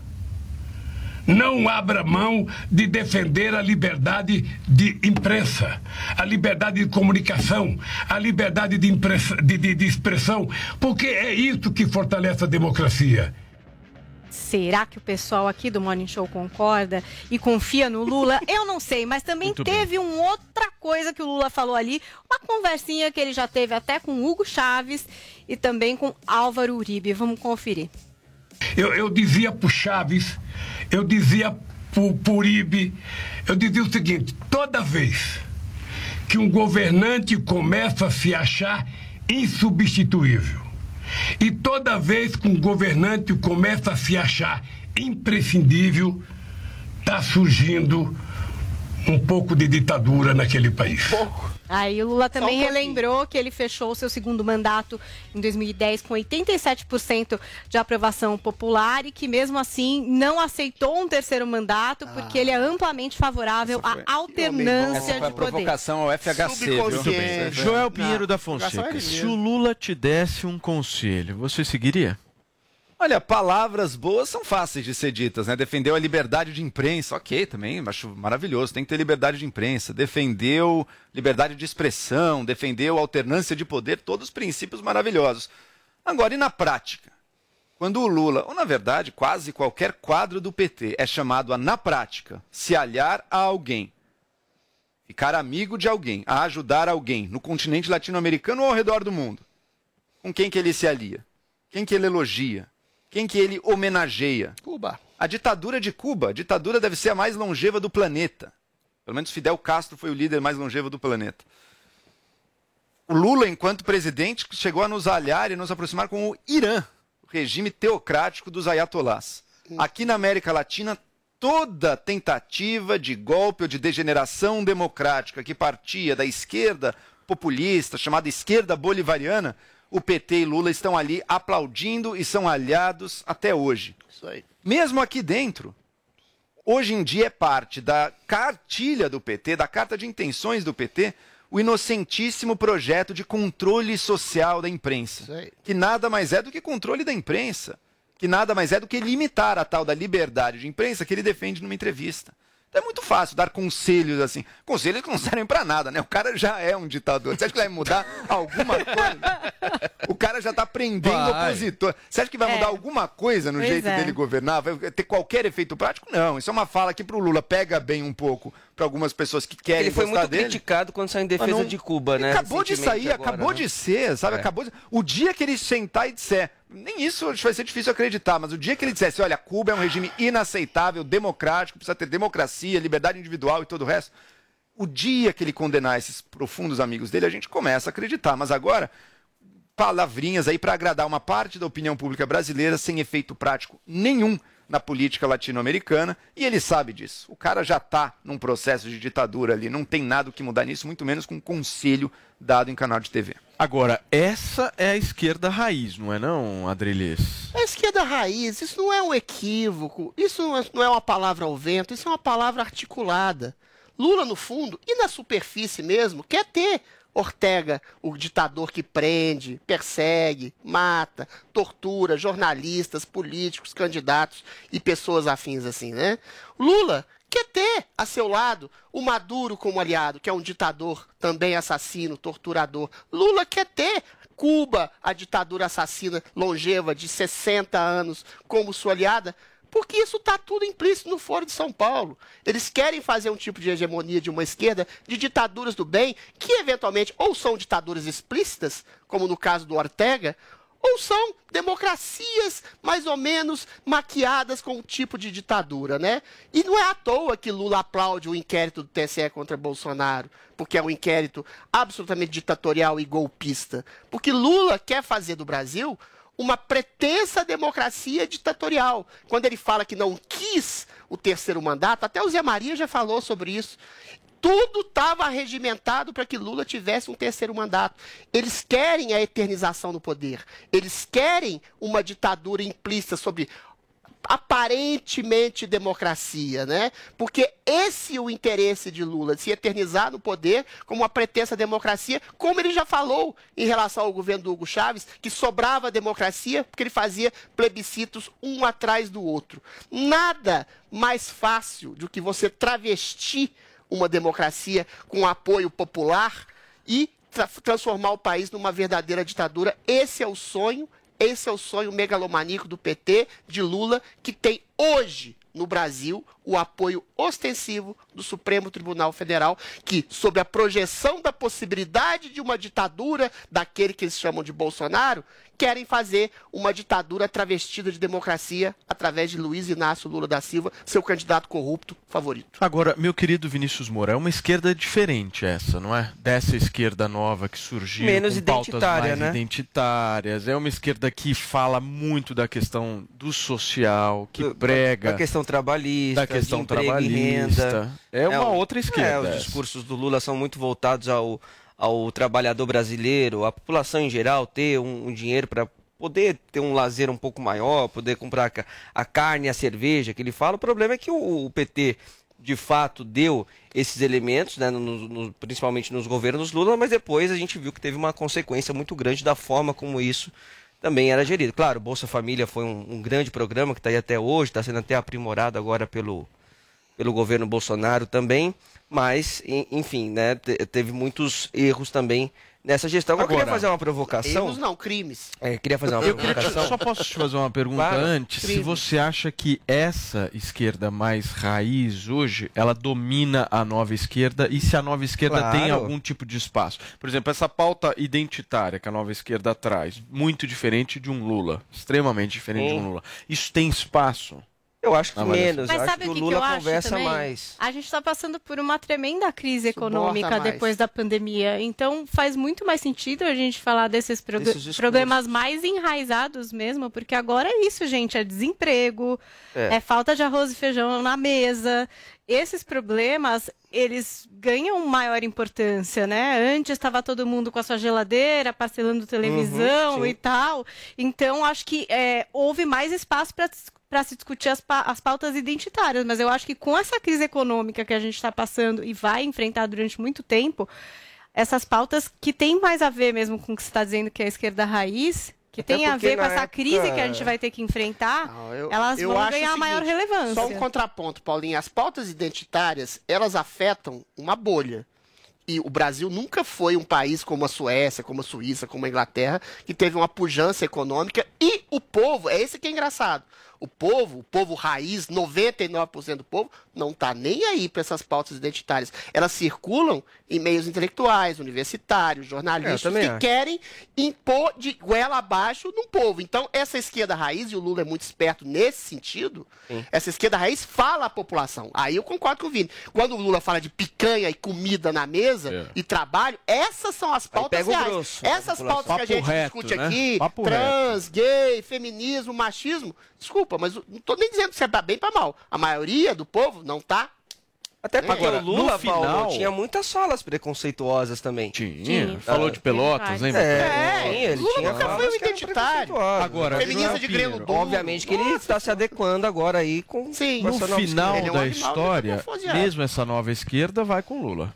Não abra mão de defender a liberdade de imprensa, a liberdade de comunicação, a liberdade de, impressa- de- de- de expressão, porque é isso que fortalece a democracia. Será que o pessoal aqui do Morning Show concorda e confia no Lula? *laughs* Eu não sei, mas também Muito bem. teve uma outra coisa que o Lula falou ali, uma conversinha que ele já teve até com Hugo Chaves e também com Álvaro Uribe. Vamos conferir. Eu, eu dizia pro Chaves, eu dizia pro Uribe, eu dizia o seguinte: toda vez que um governante começa a se achar insubstituível, e toda vez que um governante começa a se achar imprescindível, está surgindo um pouco de ditadura naquele país. Aí o Lula também um relembrou que ele fechou o seu segundo mandato em 2010 com 87% de aprovação popular e que mesmo assim não aceitou um terceiro mandato porque ele é amplamente favorável à alternância Essa foi a de poder. provocação ao FHC. Joel Pinheiro da Fonseca, se o Lula te desse um conselho, você seguiria? Olha, palavras boas são fáceis de ser ditas, né? Defendeu a liberdade de imprensa, ok, também acho maravilhoso, tem que ter liberdade de imprensa. Defendeu liberdade de expressão, defendeu alternância de poder, todos princípios maravilhosos. Agora, e na prática? Quando o Lula, ou na verdade quase qualquer quadro do PT, é chamado a, na prática, se aliar a alguém, ficar amigo de alguém, a ajudar alguém no continente latino-americano ou ao redor do mundo, com quem que ele se alia? Quem que ele elogia? Quem que ele homenageia? Cuba. A ditadura de Cuba. A ditadura deve ser a mais longeva do planeta. Pelo menos Fidel Castro foi o líder mais longevo do planeta. O Lula, enquanto presidente, chegou a nos aliar e nos aproximar com o Irã, o regime teocrático dos ayatolás. Aqui na América Latina, toda tentativa de golpe ou de degeneração democrática que partia da esquerda populista, chamada esquerda bolivariana, o PT e Lula estão ali aplaudindo e são aliados até hoje. Isso aí. Mesmo aqui dentro, hoje em dia é parte da cartilha do PT, da carta de intenções do PT, o inocentíssimo projeto de controle social da imprensa, que nada mais é do que controle da imprensa, que nada mais é do que limitar a tal da liberdade de imprensa que ele defende numa entrevista. Então é muito fácil dar conselhos assim. Conselhos que não servem pra nada, né? O cara já é um ditador. Você acha que vai mudar alguma coisa? O cara já tá prendendo Vai. opositor. Você acha que vai É. mudar alguma coisa no Pois jeito é. dele governar? Vai ter qualquer efeito prático? Não. Isso é uma fala que pro Lula pega bem um pouco pra algumas pessoas que querem Ele foi gostar muito dele. criticado quando saiu em defesa não- de Cuba, né? Acabou de sair, agora, acabou né? de ser, sabe? É. Acabou de... O dia que ele sentar e disser, nem isso vai ser difícil acreditar, mas o dia que ele dissesse, olha, Cuba é um regime inaceitável, democrático, precisa ter democracia, liberdade individual e todo o resto. O dia que ele condenar esses profundos amigos dele, a gente começa a acreditar. Mas agora, palavrinhas aí para agradar uma parte da opinião pública brasileira sem efeito prático nenhum na política latino-americana e ele sabe disso. O cara já está num processo de ditadura ali, não tem nada que mudar nisso, muito menos com um conselho dado em canal de TV. Agora, essa é a esquerda raiz, não é não, Adriles? A esquerda raiz, isso não é um equívoco, isso não é uma palavra ao vento, isso é uma palavra articulada. Lula, no fundo, e na superfície mesmo, quer ter Ortega, o ditador que prende, persegue, mata, tortura jornalistas, políticos, candidatos e pessoas afins assim, né? Lula quer ter a seu lado o Maduro como aliado, que é um ditador também assassino, torturador. Lula quer ter Cuba, a ditadura assassina longeva de 60 anos, como sua aliada, porque isso está tudo implícito no Foro de São Paulo. Eles querem fazer um tipo de hegemonia de uma esquerda, de ditaduras do bem, que eventualmente ou são ditaduras explícitas, como no caso do Ortega, ou são democracias mais ou menos maquiadas com um tipo de ditadura, né? E não é à toa que Lula aplaude o inquérito do TSE contra Bolsonaro, porque é um inquérito absolutamente ditatorial e golpista. Porque Lula quer fazer do Brasil uma pretensa democracia ditatorial. Quando ele fala que não quis o terceiro mandato, até o Zé Maria já falou sobre isso. Tudo estava regimentado para que Lula tivesse um terceiro mandato. Eles querem a eternização do poder. Eles querem uma ditadura implícita sobre aparentemente democracia, né? Porque esse é o interesse de Lula, de se eternizar no poder como uma pretensa democracia, como ele já falou em relação ao governo do Hugo Chávez, que sobrava democracia porque ele fazia plebiscitos um atrás do outro. Nada mais fácil do que você travestir uma democracia com apoio popular e tra transformar o país numa verdadeira ditadura. Esse é o sonho esse é o sonho megalomaníaco do PT, de Lula, que tem hoje no Brasil o apoio ostensivo do Supremo Tribunal Federal, que, sob a projeção da possibilidade de uma ditadura daquele que eles chamam de Bolsonaro, querem fazer uma ditadura travestida de democracia através de Luiz Inácio Lula da Silva, seu candidato corrupto favorito. Agora, meu querido Vinícius Moura, é uma esquerda diferente essa, não é? Dessa esquerda nova que surgiu Menos com identitária, mais né? identitárias. É uma esquerda que fala muito da questão do social, que prega Da questão trabalhista, da questão de emprego e trabalhista. renda. É uma o- outra esquerda. é, os discursos do Lula são muito voltados ao, ao trabalhador brasileiro, à população em geral ter um, um dinheiro para poder ter um lazer um pouco maior, poder comprar a ca- a carne e a cerveja que ele fala. O problema é que o, o PT de fato deu esses elementos, né, no- no- principalmente nos governos Lula, mas depois a gente viu que teve uma consequência muito grande da forma como isso também era gerido. Claro, Bolsa Família foi um, um grande programa que está aí até hoje, está sendo até aprimorado agora pelo, pelo governo Bolsonaro também, mas, en- enfim, né, te- teve muitos erros também nessa gestão. Agora, eu queria fazer uma provocação. Erros não, crimes. É, queria fazer uma Eu te- provocação. só posso te fazer uma pergunta Claro. antes? Se Crime. você acha que essa esquerda mais raiz hoje, ela domina a nova esquerda e se a nova esquerda Claro. tem algum tipo de espaço? Por exemplo, essa pauta identitária que a nova esquerda traz, muito diferente de um Lula, extremamente diferente de Sim. um Lula. Isso tem espaço? Eu acho que Na avaliação. menos. Mas eu acho sabe que o que, Lula que eu acho conversa também? mais. A gente está passando por uma tremenda crise econômica depois da pandemia. Então faz muito mais sentido a gente falar desses problemas mais enraizados mesmo, porque agora é isso, gente. É desemprego, É. é, falta de arroz e feijão na mesa. Esses problemas, eles ganham maior importância, né? Antes estava todo mundo com a sua geladeira, parcelando televisão Uhum, e tal. Então, acho que é, houve mais espaço para para se discutir as, pa- as pautas identitárias, mas eu acho que com essa crise econômica que a gente está passando e vai enfrentar durante muito tempo, essas pautas que tem mais a ver mesmo com o que você está dizendo que é a esquerda raiz, que Até tem a ver com essa época- crise que a gente vai ter que enfrentar, Não, eu- elas eu vão ganhar o maior seguinte, relevância. Só um contraponto, Paulinho. As pautas identitárias, elas afetam uma bolha. E o Brasil nunca foi um país como a Suécia, como a Suíça, como a Inglaterra, que teve uma pujança econômica. E o povo, é esse que é engraçado. O povo, o povo raiz, 99% do povo, não está nem aí para essas pautas identitárias. Elas circulam em meios intelectuais, universitários, É, jornalistas, também que acho. querem impor de goela abaixo num povo. Então, essa esquerda raiz, e o Lula é muito esperto nesse sentido, essa esquerda raiz fala à população. Aí eu concordo com o Vini. Quando o Lula fala de picanha e comida na mesa e trabalho, essas são as pautas reais. grosso Essas pautas que a gente reto, discute né? aqui, Papo trans, gay, feminismo, machismo, desculpa, mas eu não tô nem dizendo se é pra bem ou pra mal. A maioria do povo não tá. Até porque Agora, o Lula, no final- Paulo, tinha muitas falas preconceituosas também. Tinha. Falou de Pelotas, várias. lembra? É, sim, ele Lula tinha nunca foi um que identitário. Agora, Feminista de grelo duro. Obviamente que ele está se adequando agora aí com Sim. No essa nova final é da história, mesmo essa nova esquerda vai com Lula.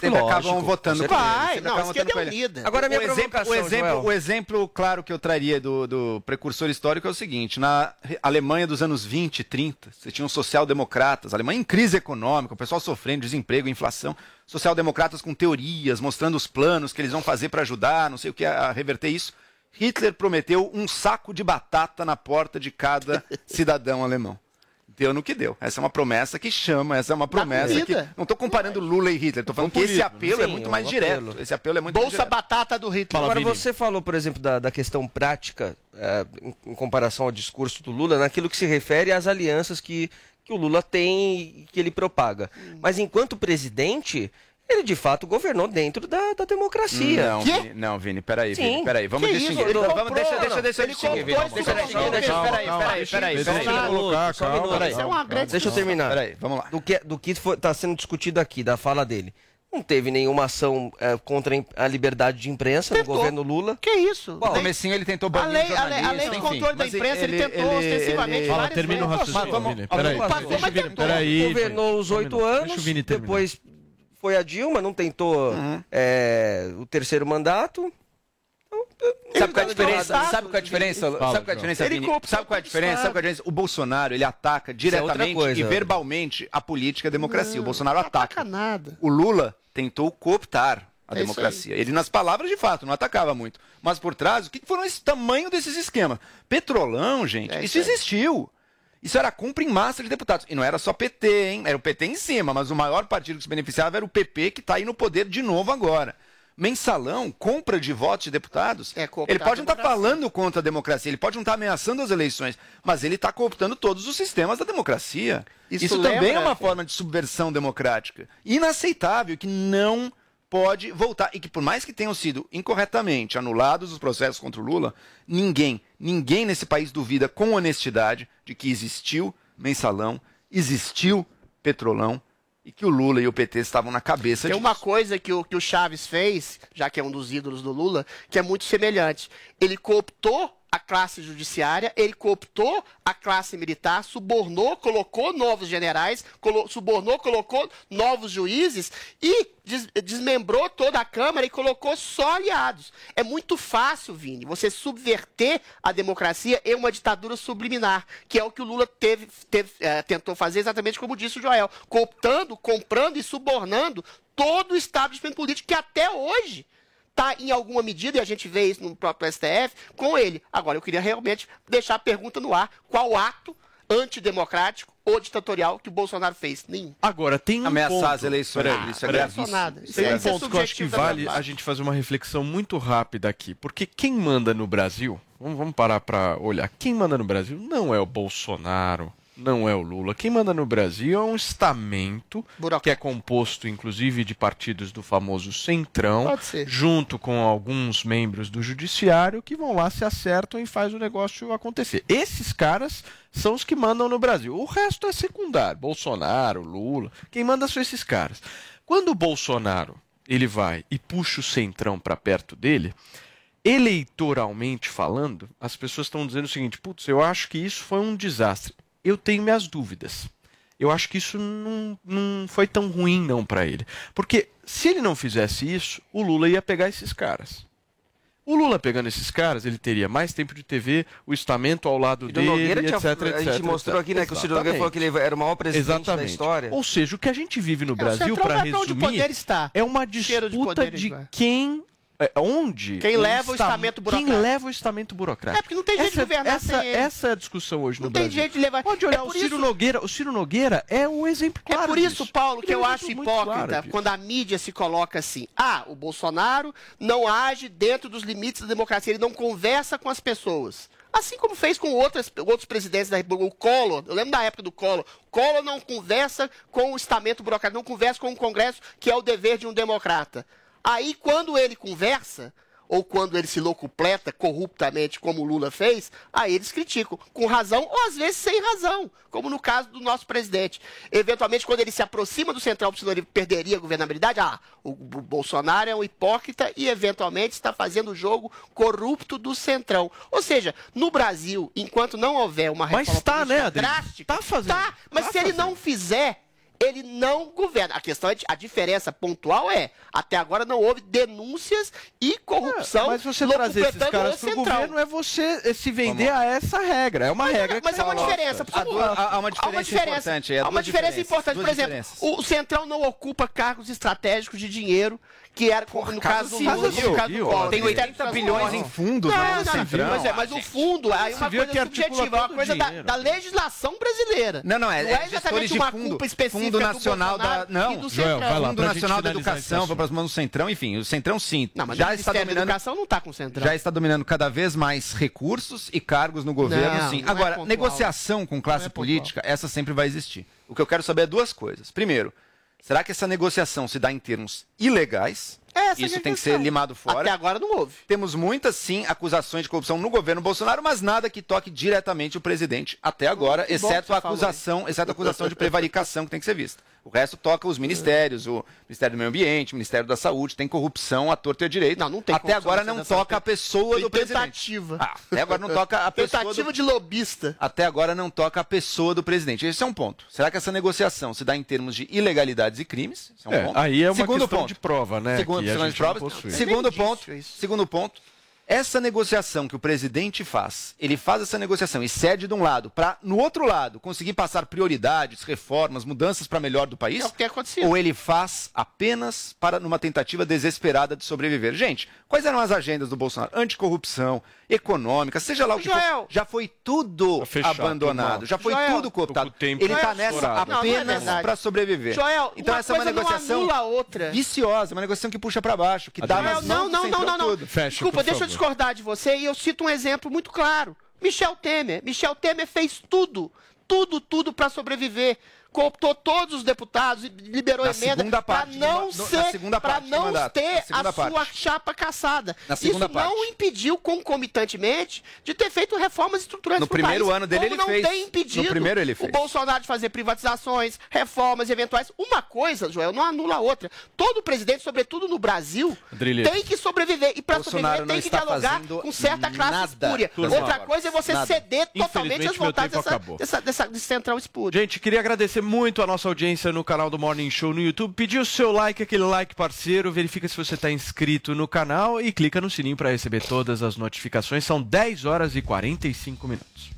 Sempre Lógico, acabam votando com ele. Vai, não, esquerda é unida. Agora a minha o exemplo, o, exemplo, o exemplo claro que eu traria do, do precursor histórico é o seguinte: na Alemanha dos anos 20 e 30, você tinha os social-democratas, a Alemanha em crise econômica, o pessoal sofrendo desemprego, inflação, social-democratas com teorias, mostrando os planos que eles vão fazer para ajudar, não sei o que, a reverter isso. Hitler prometeu um saco de batata na porta de cada *laughs* cidadão alemão. Deu no que deu. Essa é uma promessa que chama, essa é uma promessa que. Não estou comparando Lula e Hitler, estou falando que esse apelo é Sim, muito um mais apelo. direto. Esse apelo é muito Bolsa mais direto. batata do Hitler. Agora, você falou, por exemplo, da, da questão prática, eh, em, em comparação ao discurso do Lula, naquilo que se refere às alianças que, que o Lula tem e que ele propaga. Mas enquanto presidente, ele de fato governou dentro da, da democracia. Não, Vini, não, Vini, peraí, Sim. Vini, peraí. Vamos Que distinguir. isso? Ele Vamos, comprou, deixa, deixa, deixa eu Ele distinguir, Vini. Deixa, deixa, calma, deixa, calma, peraí, calma. peraí, Deixa peraí, eu peraí. Isso é uma grande Deixa eu Vamos terminar. Peraí, vamos lá. Do que, do que está sendo discutido aqui, da fala dele. Não teve nenhuma ação eh, contra a a liberdade de imprensa no governo Lula. Que isso? No comecinho ele tentou A banir lei, o a lei, a lei de controle da imprensa, ele, tentou ostensivamente Fala, várias termina o raciocínio, Vamos- Vini. vamos- Peraí, tentou. peraí, governou os oito anos, Deixa o Vini terminar. depois foi a Dilma, não tentou eh, o terceiro mandato. Sabe qual é a diferença? Sabe qual é a diferença? Fala, Sabe qual é a diferença, Ele Sabe qual é a diferença? Sabe qual é a diferença? O Bolsonaro, ele ataca é diretamente coisa. e verbalmente a política e a democracia. Não, o Bolsonaro ataca. nada. O Lula tentou cooptar a É democracia. Ele, nas palavras, de fato, não atacava muito. Mas por trás, o que foram esse tamanho desses esquemas? Petrolão, gente, É isso isso aí. existiu. Isso era compra em massa de deputados. E não era só PT, hein? Era o PT em cima, mas o maior partido que se beneficiava era o PP, que está aí no poder de novo agora. Mensalão, compra de votos de deputados. cooptar ele pode não estar falando contra a democracia, ele pode não estar ameaçando as eleições, mas ele está cooptando todos os sistemas da democracia. Isso Isso, também lembra- é uma forma de subversão democrática. Inaceitável, que não pode voltar. E que por mais que tenham sido incorretamente anulados os processos contra o Lula, ninguém, ninguém nesse país duvida com honestidade de que existiu mensalão, existiu petrolão e que o Lula e o PT estavam na cabeça Tem disso. uma coisa que o, que o Chaves fez, já que é um dos ídolos do Lula, que é muito semelhante. Ele cooptou a classe judiciária, ele cooptou a classe militar, subornou, colocou novos generais, colo- subornou, colocou novos juízes e des- desmembrou toda a Câmara e colocou só aliados. É muito fácil, Vini, você subverter a democracia em uma ditadura subliminar, que é o que o Lula teve, teve, eh, tentou fazer exatamente como disse o Joel, cooptando, comprando e subornando todo o establishment político que até hoje está em alguma medida, e a gente vê isso no próprio STF, com ele. Agora, eu queria realmente deixar a pergunta no ar: qual ato antidemocrático ou ditatorial que o Bolsonaro fez? Nenhum. Agora, tem um Ameaçar ponto. as eleições, Peraí, isso é gravíssimo. Tem é- um isso é ponto que eu acho que vale a gente fazer uma reflexão muito rápida aqui. Porque quem manda no Brasil, vamos, vamos parar para olhar, quem manda no Brasil não é o Bolsonaro, não é o Lula. Quem manda no Brasil é um estamento que é composto, inclusive, de partidos do famoso Centrão, junto com alguns membros do Judiciário que vão lá, se acertam e faz o negócio acontecer. Esses caras são os que mandam no Brasil. O resto é secundário. Bolsonaro, Lula. Quem manda são esses caras. Quando o Bolsonaro ele vai e puxa o Centrão para perto dele, eleitoralmente falando, as pessoas estão dizendo o seguinte: putz, eu acho que isso foi um desastre. Eu tenho minhas dúvidas. Eu acho que isso não, não foi tão ruim não para ele. Porque se ele não fizesse isso, o Lula ia pegar esses caras. O Lula pegando esses caras, ele teria mais tempo de TV, o estamento ao lado Ciro dele, Nogueira etc, tinha- etc, a gente etc. mostrou aqui, né, que o Ciro Nogueira falou que ele era o maior presidente da Exatamente. história. Ou seja, o que a gente vive no É, Brasil, para resumir, poder está. é uma Cheiro de disputa poder, de, quem... é, onde Quem leva o esta- estamento Quem burocrático. leva o estamento burocrático. É, porque não tem jeito de essa, governar essa, sem ele. essa é a discussão hoje no Não tem Brasil. jeito de levar. Pode olhar É o Ciro isso- Nogueira. O Ciro Nogueira é o exemplo claro é por isso, disso. Paulo, que eu é um acho hipócrita claro quando a mídia se coloca assim: ah, o Bolsonaro não age dentro dos limites da democracia, ele não conversa com as pessoas. Assim como fez com outras, outros presidentes da República, o Collor, eu lembro da época do Collor. Collor não conversa com o estamento burocrático, não conversa com o Congresso, que é o dever de um democrata. Aí, quando ele conversa, ou quando ele se locupleta corruptamente, como o Lula fez, aí eles criticam, com razão ou às vezes sem razão, como no caso do nosso presidente. Eventualmente, quando ele se aproxima do Central, senão ele perderia a governabilidade, ah, o, Bolsonaro é um hipócrita e eventualmente está fazendo o jogo corrupto do Centrão. Ou seja, no Brasil, enquanto não houver uma Mas reforma tá, política né, drástica, Tá fazendo. tá, mas Tá se ele fazendo. não fizer, ele não governa. A questão é, a diferença pontual é, até agora não houve denúncias e corrupção. Mas você trazer esses caras o pro Centrão. governo é você se vender a essa regra. É uma Mas, regra mas que é uma diferença. Há duas- há- há uma diferença importante, é Há uma diferença importante. Por exemplo, o Centrão não ocupa cargos estratégicos de dinheiro que era, como no caso do civil, caso do? Collor. Tem O Ministério 80 dos bilhões em fundos Não, no não, Centrão. Mas, é, mas o fundo é uma é coisa que subjetiva, é uma coisa da, da legislação brasileira. Não, não, é, não é é exatamente uma fundo, culpa específica fundo do nacional da Bolsonaro não, e do Joel, Centrão. lá, Fundo Nacional da Educação, para as mãos do Centrão, enfim, o Centrão sim, Não, mas já está da dominando Educação não está com o Centrão. já está dominando cada vez mais recursos e cargos no governo, Não, sim. não é Agora, negociação com classe Não política, essa sempre vai existir. O que eu quero saber é duas coisas. Primeiro, será que essa negociação se dá em termos ilegais? É a Isso tem que ser limado fora. Até agora não houve. Temos muitas, sim, acusações de corrupção no governo Bolsonaro, mas nada que toque diretamente o presidente até agora, Que exceto a falou acusação, exceto a acusação de prevaricação que tem que ser vista. O resto toca os ministérios, o Ministério do Meio Ambiente, o Ministério da Saúde, tem corrupção à torta e à direita. Não, não tem Até corrupção agora não toca a pessoa Tem do presidente. tentativa. Ah, até agora não toca a *laughs* pessoa Tentativa do... de lobista. Até agora não toca a pessoa do presidente. Esse é um ponto. Será que essa negociação se dá em termos de ilegalidades e crimes? Esse é um É, ponto. aí é uma Segundo questão ponto. de prova, né, Segundo, de provas. possui. Segundo É ponto. Segundo ponto. Essa negociação que o presidente faz, ele faz essa negociação e cede de um lado para, no outro lado, conseguir passar prioridades, reformas, mudanças para melhor do país? É o que tem acontecido. Ou ele faz apenas para numa tentativa desesperada de sobreviver? Gente, quais eram as agendas do Bolsonaro? Anticorrupção, econômica, seja lá o que Joel. for. Já foi tudo fechar, abandonado, já foi Joel. tudo cooptado. Ele está Joel, nessa estourado. É apenas para sobreviver. Joel, então uma essa é uma coisa não negociação outra. viciosa, uma negociação que puxa para baixo, que dá nas Não, mãos não, não, não, não, não. tudo. Fecha, Desculpa, deixa eu. Discordar de você e eu cito um exemplo muito claro. Michel Temer. Michel Temer fez tudo, tudo, tudo para sobreviver. Cooptou todos os deputados e liberou Na emenda para não ser, para não mandato, ter a sua parte. chapa caçada. Isso não parte. impediu concomitantemente de ter feito reformas estruturais No primeiro país. ano dele, Como ele não fez. tem impedido No primeiro ele o fez. Bolsonaro de fazer privatizações, reformas eventuais. Uma coisa, Joel, não anula a outra. Todo presidente, sobretudo no Brasil, tem que sobreviver. E para sobreviver não tem que dialogar com certa classe espúria. Turma, Outra coisa é você nada. ceder totalmente às vontades dessa, dessa, dessa, desse central espúrio. Gente, queria agradecer muito a nossa audiência no canal do Morning Show no YouTube. Pedir o seu like, aquele like parceiro. Verifica se você está inscrito no canal e clica no sininho para receber todas as notificações. São 10 horas e 45 minutos.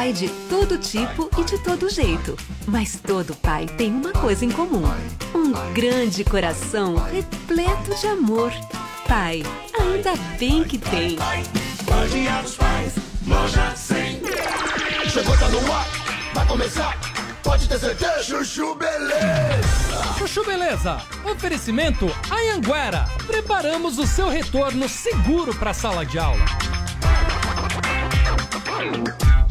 Pai de todo tipo e de todo jeito. Mas todo pai tem uma coisa em comum: um grande coração repleto de amor. Pai, ainda bem que tem. Dia dos Pais, loja 100. Chegou, tá no ar, vai começar. Pode ter certeza. Chuchu Beleza. Chuchu Beleza, oferecimento Anhanguera. Preparamos o seu retorno seguro para a sala de aula.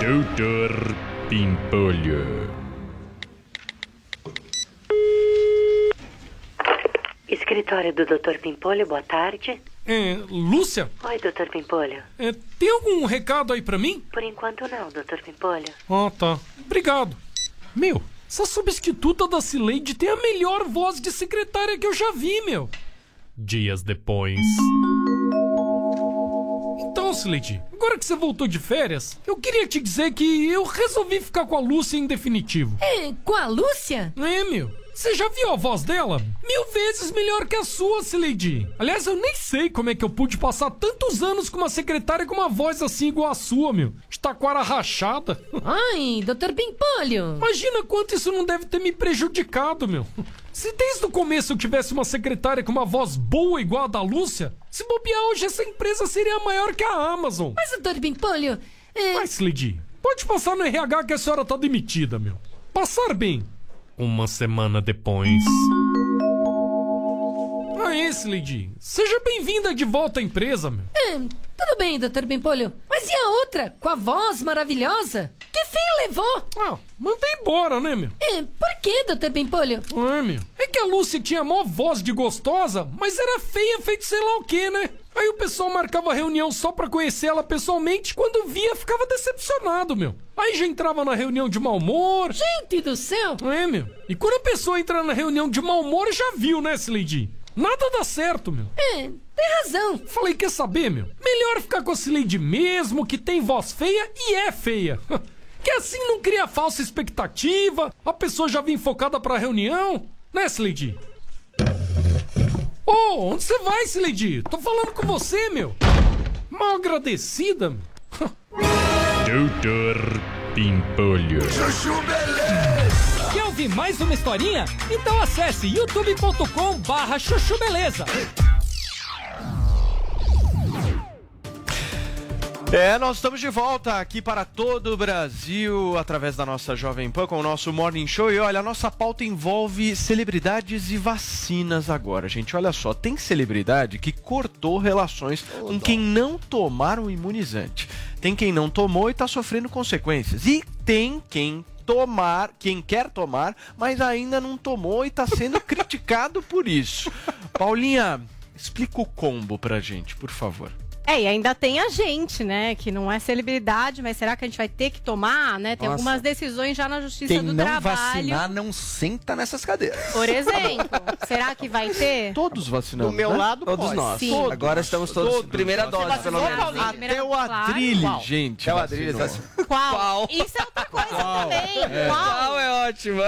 Doutor Pimpolho. Escritório do Dr. Pimpolho, boa tarde. É, Lúcia, Oi, Dr. Pimpolho. é, tem algum recado aí pra mim? Por enquanto não, Dr. Pimpolho. Ah, tá. Obrigado. Meu, essa substituta da Cileide tem a melhor voz de secretária que eu já vi, meu. Dias depois. Agora que você voltou de férias, eu queria te dizer que eu resolvi ficar com a Lúcia em definitivo. É, com a Lúcia? É, meu. Você já viu a voz dela? Mil vezes melhor que a sua, Sileidi. Aliás, eu nem sei como é que eu pude passar tantos anos com uma secretária com uma voz assim igual a sua, meu. De taquara rachada. Ai, doutor Pimpolho. Imagina quanto isso não deve ter me prejudicado, meu. Se desde o começo eu tivesse uma secretária com uma voz boa igual a da Lúcia, se bobear hoje essa empresa seria maior que a Amazon. Mas, doutor Pimpolho, é... Mas, Lady, pode passar no RH que a senhora tá demitida, meu. Passar bem. Uma semana depois. Aê, Lady. Seja bem-vinda de volta à empresa, meu. É, tudo bem, doutor Pimpolho. Mas e a outra, com a voz maravilhosa? Que fim levou? Ah, manda embora, né, meu? É, por que, doutor Pimpolho? É, meu. É que a Lúcia tinha mó voz de gostosa, mas era feia feito sei lá o quê, né? Aí o pessoal marcava reunião só pra conhecer ela pessoalmente, quando via ficava decepcionado, meu. Aí já entrava na reunião de mau humor. Gente do céu! É, meu. E quando a pessoa entra na reunião de mau humor, já viu, né, Slade? Nada dá certo, meu. É, tem razão. Falei, quer saber, meu? Melhor ficar com a Slade mesmo, que tem voz feia e é feia. *laughs* que assim não cria falsa expectativa, a pessoa já vem focada pra reunião, né, Slade? Ô, oh, onde você vai, Slade? Tô falando com você, meu. Mal agradecida. Doutor Pimpolho. Chuchu Beleza! Quer ouvir mais uma historinha? Então acesse youtube.com barra chuchu beleza. É, nós estamos de volta aqui para todo o Brasil, através da nossa Jovem Pan, com o nosso Morning Show. E olha, a nossa pauta envolve celebridades e vacinas agora, gente. Olha só, tem celebridade que cortou relações com quem não tomar o imunizante. Tem quem não tomou e está sofrendo consequências. E tem quem tomar, quem quer tomar, mas ainda não tomou e está sendo criticado por isso. *laughs* Paulinha, explica o combo pra gente, por favor. É, e ainda tem a gente, né? Que não é celebridade, mas será que a gente vai ter que tomar, né? Tem Nossa. algumas decisões já na Justiça Quem do não Trabalho. vacinar não senta nessas cadeiras. Por exemplo, será que vai ter? Todos vacinamos, Do meu né? lado, Todos pode. nós. Sim. Agora estamos todos, Todos. primeira dose, pelo menos. Até o Adrilho, gente. É o Adrilho, tá- Qual? Isso é outra coisa também. Qual? Qual é ótima.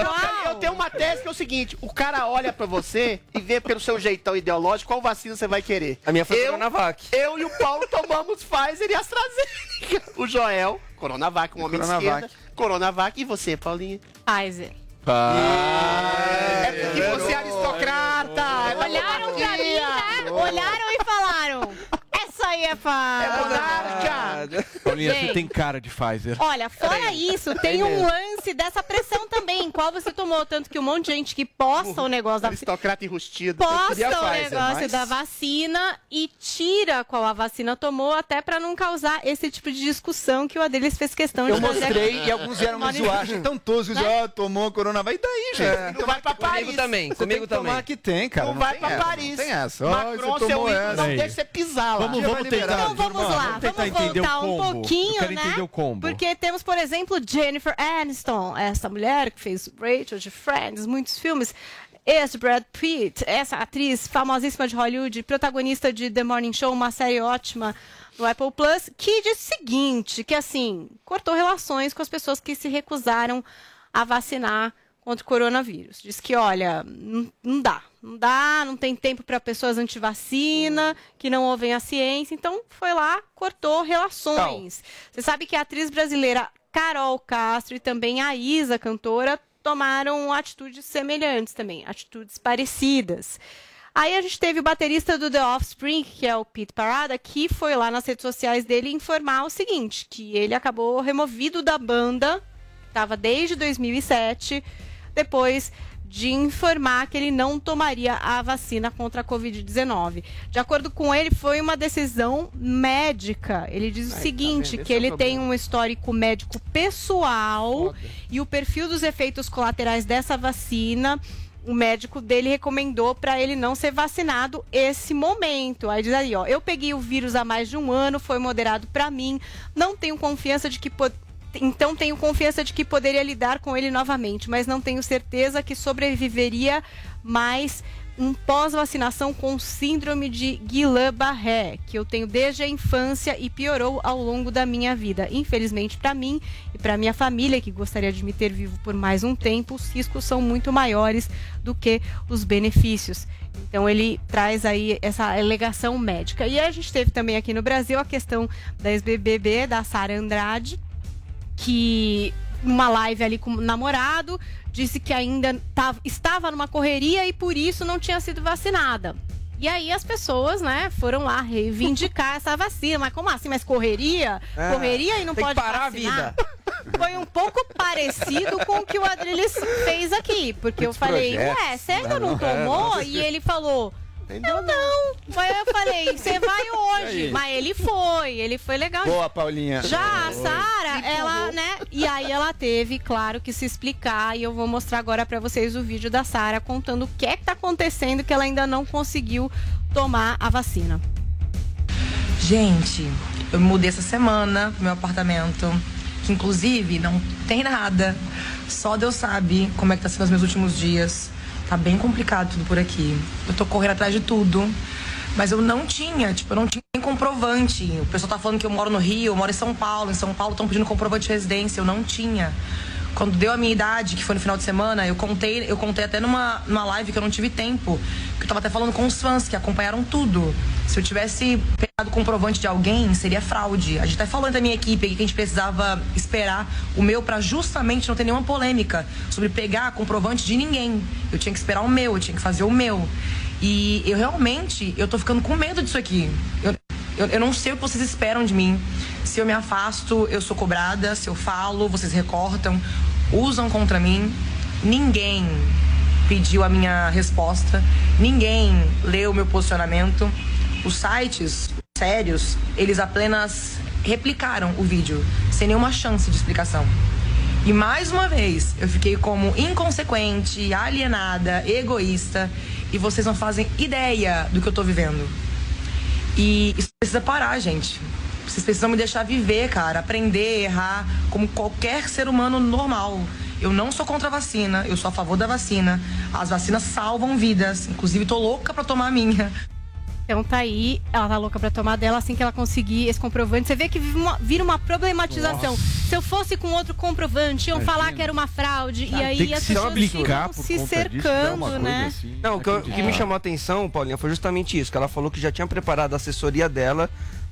Eu tenho uma tese que é o seguinte: o cara olha pra você e vê pelo seu jeitão ideológico qual vacina você vai querer. A minha foi eu, Coronavac. Eu e o Paulo tomamos Pfizer e AstraZeneca. O Joel, Coronavac, um homem de Coronavac. esquerda. Coronavac. E você, Paulinha? Pfizer. É porque você é aristocrata. é Olharam pra mim, né? Olharam e falaram. Essa aí é É pra... monarca. Paulinha, você tem cara de Pfizer. Olha, fora isso, tem um lance dessa pressão também. Qual você tomou? Tanto que um monte de gente que posta o negócio da Aristocrata enrustido. posta o Pfizer, negócio mas- da vacina e tira qual a vacina tomou, até pra não causar esse tipo de discussão que o Adelis fez questão Eu de fazer mostrei e alguns vieram me zoar. Achei tão tosco. Ah, tomou coronavírus. E daí, gente? Não vai pra Comigo Paris. também, Você comigo tem que tomar também. que tem, cara. Não, vai tem pra essa, Paris. Não tem essa. Macron, você seu tomou ídolo, não deixa você pisar lá. Vamos, vamos tentar. Então vamos lá, vamos tentar vamos voltar um pouquinho, né? entender o combo. Porque temos, por exemplo, Jennifer Aniston, essa mulher que fez Rachel de Friends, muitos filmes. Ex Brad Pitt, essa atriz famosíssima de Hollywood, protagonista de The Morning Show, uma série ótima no Apple Plus, que diz o seguinte, que assim, cortou relações com as pessoas que se recusaram a vacinar contra o coronavírus. Diz que, olha, não, não dá. Não dá, não tem tempo para pessoas antivacina, que não ouvem a ciência. Então, foi lá, cortou relações. Você sabe que a atriz brasileira Carol Castro e também a Isa, cantora, tomaram atitudes semelhantes também, atitudes parecidas. Aí a gente teve o baterista do The Offspring, que é o Pete Parada, que foi lá nas redes sociais dele informar o seguinte, que ele acabou removido da banda, estava desde 2007, depois de informar que ele não tomaria a vacina contra a Covid-19. De acordo com ele, foi uma decisão médica. Ele diz o Aí, tá seguinte, vendo? que é ele tem um histórico médico pessoal e o perfil dos efeitos colaterais dessa vacina o médico dele recomendou para ele não ser vacinado esse momento. Aí diz aí, ó, eu peguei o vírus há mais de um ano, foi moderado para mim, não tenho confiança de que então tenho confiança de que poderia lidar com ele novamente, mas não tenho certeza que sobreviveria mais um pós-vacinação com síndrome de Guillain-Barré, que eu tenho desde a infância e piorou ao longo da minha vida. Infelizmente para mim e para minha família, que gostaria de me ter vivo por mais um tempo, os riscos são muito maiores do que os benefícios. Então ele traz aí essa alegação médica. E a gente teve também aqui no Brasil a questão da ex-BBB, da Sara Andrade, que numa live ali com o namorado disse que ainda tava, estava numa correria e por isso não tinha sido vacinada. E aí as pessoas, né, foram lá reivindicar essa vacina. Mas como assim? Mas correria? É, correria e não tem que pode parar a vacinar? *laughs* Foi um pouco parecido com o que o Adriles fez aqui. Porque eu Muitos falei, projetos, ué, você ainda não tomou? E ele falou... Eu não. Aí eu falei, você vai *laughs* hoje. Mas ele foi, ele foi legal. Boa, Paulinha. Já a. Sara, ela, né? E aí ela teve, claro, que se explicar. E eu vou mostrar agora pra vocês o vídeo da Sara contando o que é que tá acontecendo que ela ainda não conseguiu tomar a vacina. Gente, eu mudei essa semana pro meu apartamento, que inclusive não tem nada. Só Deus sabe como é que tá sendo os meus últimos dias. Tá bem complicado tudo por aqui. Eu tô correndo atrás de tudo. Mas eu não tinha, tipo, eu não tinha nem comprovante. O pessoal tá falando que eu moro no Rio, eu moro em São Paulo. Em São Paulo estão pedindo comprovante de residência. Eu não tinha. Quando deu a minha idade, que foi no final de semana, eu contei, eu contei até numa, numa live que eu não tive tempo. Que eu tava até falando com os fãs que acompanharam tudo. Se eu tivesse pegado comprovante de alguém, seria fraude. A gente até falou entre a minha equipe que a gente precisava esperar o meu pra justamente não ter nenhuma polêmica sobre pegar comprovante de ninguém. Eu tinha que esperar o meu, eu tinha que fazer o meu. E eu realmente, eu tô ficando com medo disso aqui. Eu, eu, eu não sei o que vocês esperam de mim. Se eu me afasto, eu sou cobrada. Se eu falo, vocês recortam, usam contra mim. Ninguém pediu a minha resposta. Ninguém leu o meu posicionamento. Os sites sérios, eles apenas replicaram o vídeo, sem nenhuma chance de explicação. E mais uma vez, eu fiquei como inconsequente, alienada, egoísta, e vocês não fazem ideia do que eu tô vivendo. E isso precisa parar, gente. Vocês precisam me deixar viver, cara, aprender, errar, como qualquer ser humano normal. Eu não sou contra a vacina, eu sou a favor da vacina. As vacinas salvam vidas. Inclusive, tô louca pra tomar a minha. Então tá aí, ela tá louca pra tomar dela assim que ela conseguir esse comprovante. Você vê que vira uma problematização. Se eu fosse com outro comprovante, iam falar que era uma fraude. e aí as pessoas ficam se cercando, né? Não, o que, o que me chamou a atenção, Paulinha, foi justamente isso, que ela falou que já tinha preparado a assessoria dela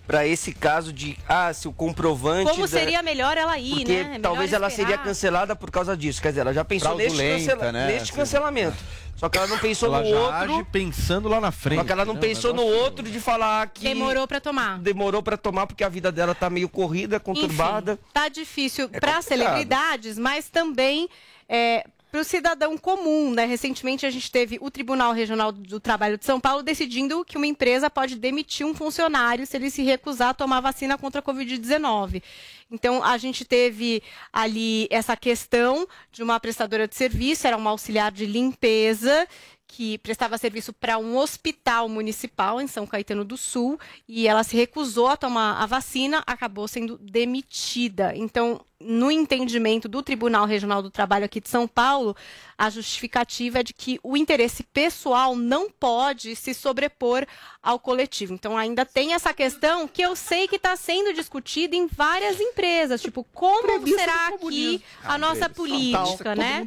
pra esse caso de, ah, se o comprovante... Como da- seria melhor ela ir, Porque né? É talvez ela esperar. seria cancelada por causa disso. Quer dizer, ela já pensou neste, cancela- né? neste Assim. cancelamento. Só que ela não pensou Ela no já outro. age pensando lá na frente. Só que ela não né? pensou no outro de falar que. Demorou pra tomar. Demorou pra tomar porque a vida dela tá meio corrida, conturbada. Enfim, tá difícil É para celebridades, mas também é, para o cidadão comum, né? Recentemente a gente teve o Tribunal Regional do Trabalho de São Paulo decidindo que uma empresa pode demitir um funcionário se ele se recusar a tomar vacina contra a Covid-19. Então a gente teve ali essa questão de uma prestadora de serviço, era uma auxiliar de limpeza que prestava serviço para um hospital municipal em São Caetano do Sul e ela se recusou a tomar a vacina, acabou sendo demitida. Então, no entendimento do Tribunal Regional do Trabalho aqui de São Paulo, a justificativa é de que o interesse pessoal não pode se sobrepor ao coletivo. Então, ainda tem essa questão que eu sei que está sendo discutida em várias empresas, tipo, como será que a nossa política, né?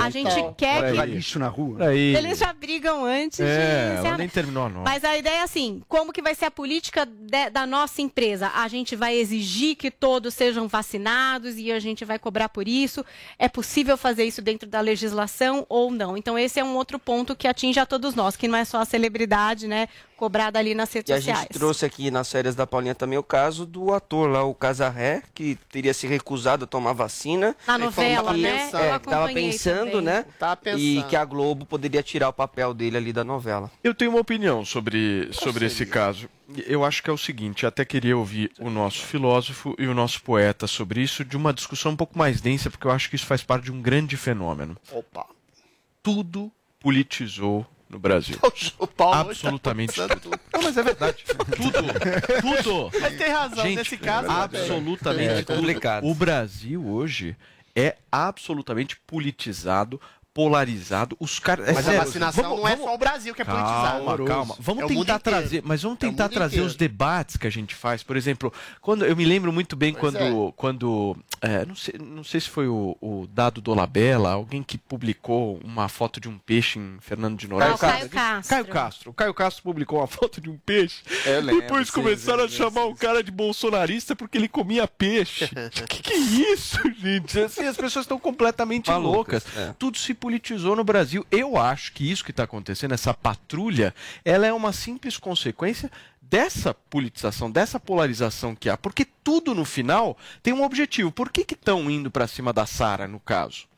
A gente quer que lixo na rua. Aí. eles já brigam antes É, de ela nem terminou a nota. Mas a ideia é assim, como que vai ser a política de- da nossa empresa? A gente vai exigir que todos sejam vacinados e a gente vai cobrar por isso? É possível fazer isso dentro da legislação ou não? Então esse é um outro ponto que atinge a todos nós, que não é só a celebridade, né, cobrada ali nas redes E a sociais. gente trouxe aqui nas férias da Paulinha também o caso do ator lá, o Casarré, que teria se recusado a tomar vacina. Na novela, que, né? É, tava pensando, também. né? Tava E pensando. que a Globo poderia tirar o papel dele ali da novela. Eu tenho uma opinião sobre, sobre esse caso. Eu acho que é o seguinte, até queria ouvir o nosso filósofo e o nosso poeta sobre isso, de uma discussão um pouco mais densa, porque eu acho que isso faz parte de um grande fenômeno. Opa. Tudo politizou no Brasil. O Paulo hoje tá Absolutamente pensando tudo. Não, mas é verdade. Tudo. Tudo. Mas tem razão, Gente, nesse caso. absolutamente É tudo. complicado. O Brasil hoje é absolutamente politizado polarizado. Os caras. é Mas sério, a vacinação vamos- não é vamos- só o Brasil que é politizado. Calma, calma. Vamos É tentar trazer, mas vamos É tentar mundo trazer inteiro. os debates que a gente faz. Por exemplo, quando eu me lembro muito bem Pois quando, quando é, não, sei, não sei se foi o, o Dado Dolabella, alguém que publicou uma foto de um peixe em Fernando de Noronha. Ah, o Caio Castro. Caio Castro. O Caio Castro publicou uma foto de um peixe. Eu lembro, Depois sim, começaram sim, a chamar o cara de bolsonarista porque ele comia peixe. *laughs* que que é isso, gente? Assim, as pessoas estão completamente Malucas, loucas. é. Tudo se politizou no Brasil. Eu acho que isso que está acontecendo, essa patrulha, ela é uma simples consequência dessa politização, dessa polarização que há. Porque tudo no final tem um objetivo. Por que estão indo para cima da Sara, no caso?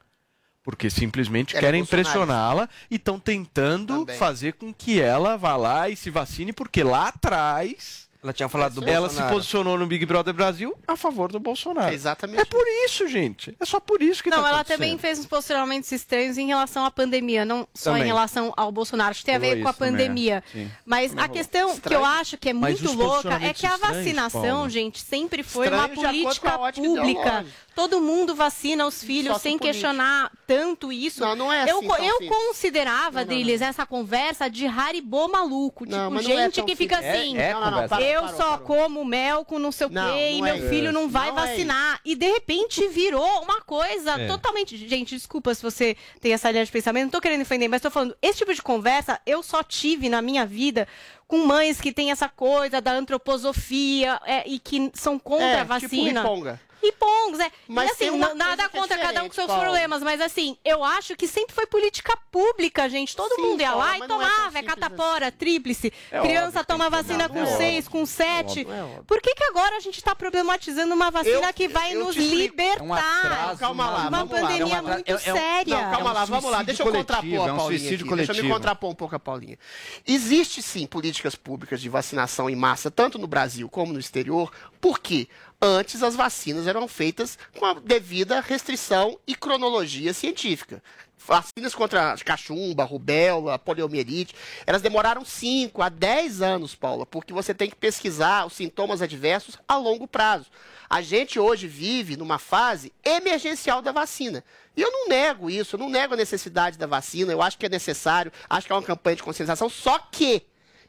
Porque simplesmente é querem impressioná-la e estão tentando Também. fazer com que ela vá lá e se vacine, porque lá atrás Ela tinha falado do ela se Bolsonaro. posicionou no Big Brother Brasil a favor do Bolsonaro. Exatamente. É por isso, gente. É só por isso que Não, tá ela também fez uns posicionamentos estranhos em relação à pandemia, não só Também. em relação ao Bolsonaro. Acho que tem a ver com a pandemia. é. Sim. Mas a questão que Estranho. eu acho que é muito louca é que a vacinação, gente, sempre foi uma Estranho com política pública. Todo mundo vacina os filhos sem questionar tanto isso. Não, não é eu, assim eu simples. considerava, Não, não, Drilis, essa conversa de haribô maluco. Tipo, é gente que fica assim. É- é Eu parou, só parou. como mel com não sei o Não, quê e não meu é filho isso. não vai Não é vacinar. E de repente virou uma coisa É. totalmente. Gente, desculpa se você tem essa linha de pensamento, não tô querendo defender, mas tô falando, esse tipo de conversa eu só tive na minha vida com mães que têm essa coisa da antroposofia é, e que são contra É, a tipo vacina. Riponga. Ripongos, é. Mas e assim, tem uma n- nada é contra cada um com seus Paulo. problemas, mas assim, eu acho que sempre foi política pública, gente. Todo Sim, mundo ia lá e é tomava, é simples catapora, tríplice. É criança óbvio, toma vacina tomar, com é seis, óbvio. com sete. óbvio, é óbvio. Por que, que agora a gente tá problematizando uma vacina Eu- que vai eu nos libertar? É um atraso, Calma lá, uma vamos lá. pandemia É um atra- muito é- é séria. Não, calma É um lá, vamos lá. Deixa eu contrapor é a Paulinha. Deixa eu me contrapor um pouco a Paulinha. Existe sim políticas públicas de vacinação em massa, tanto no Brasil como no exterior, porque antes as vacinas eram feitas com a devida restrição e cronologia científica. Vacinas contra cachumba, rubéola, poliomielite, elas demoraram 5 a 10 anos, Paula, porque você tem que pesquisar os sintomas adversos a longo prazo. A gente hoje vive numa fase emergencial da vacina. E eu não nego isso, eu não nego a necessidade da vacina, eu acho que é necessário, acho que é uma campanha de conscientização, só que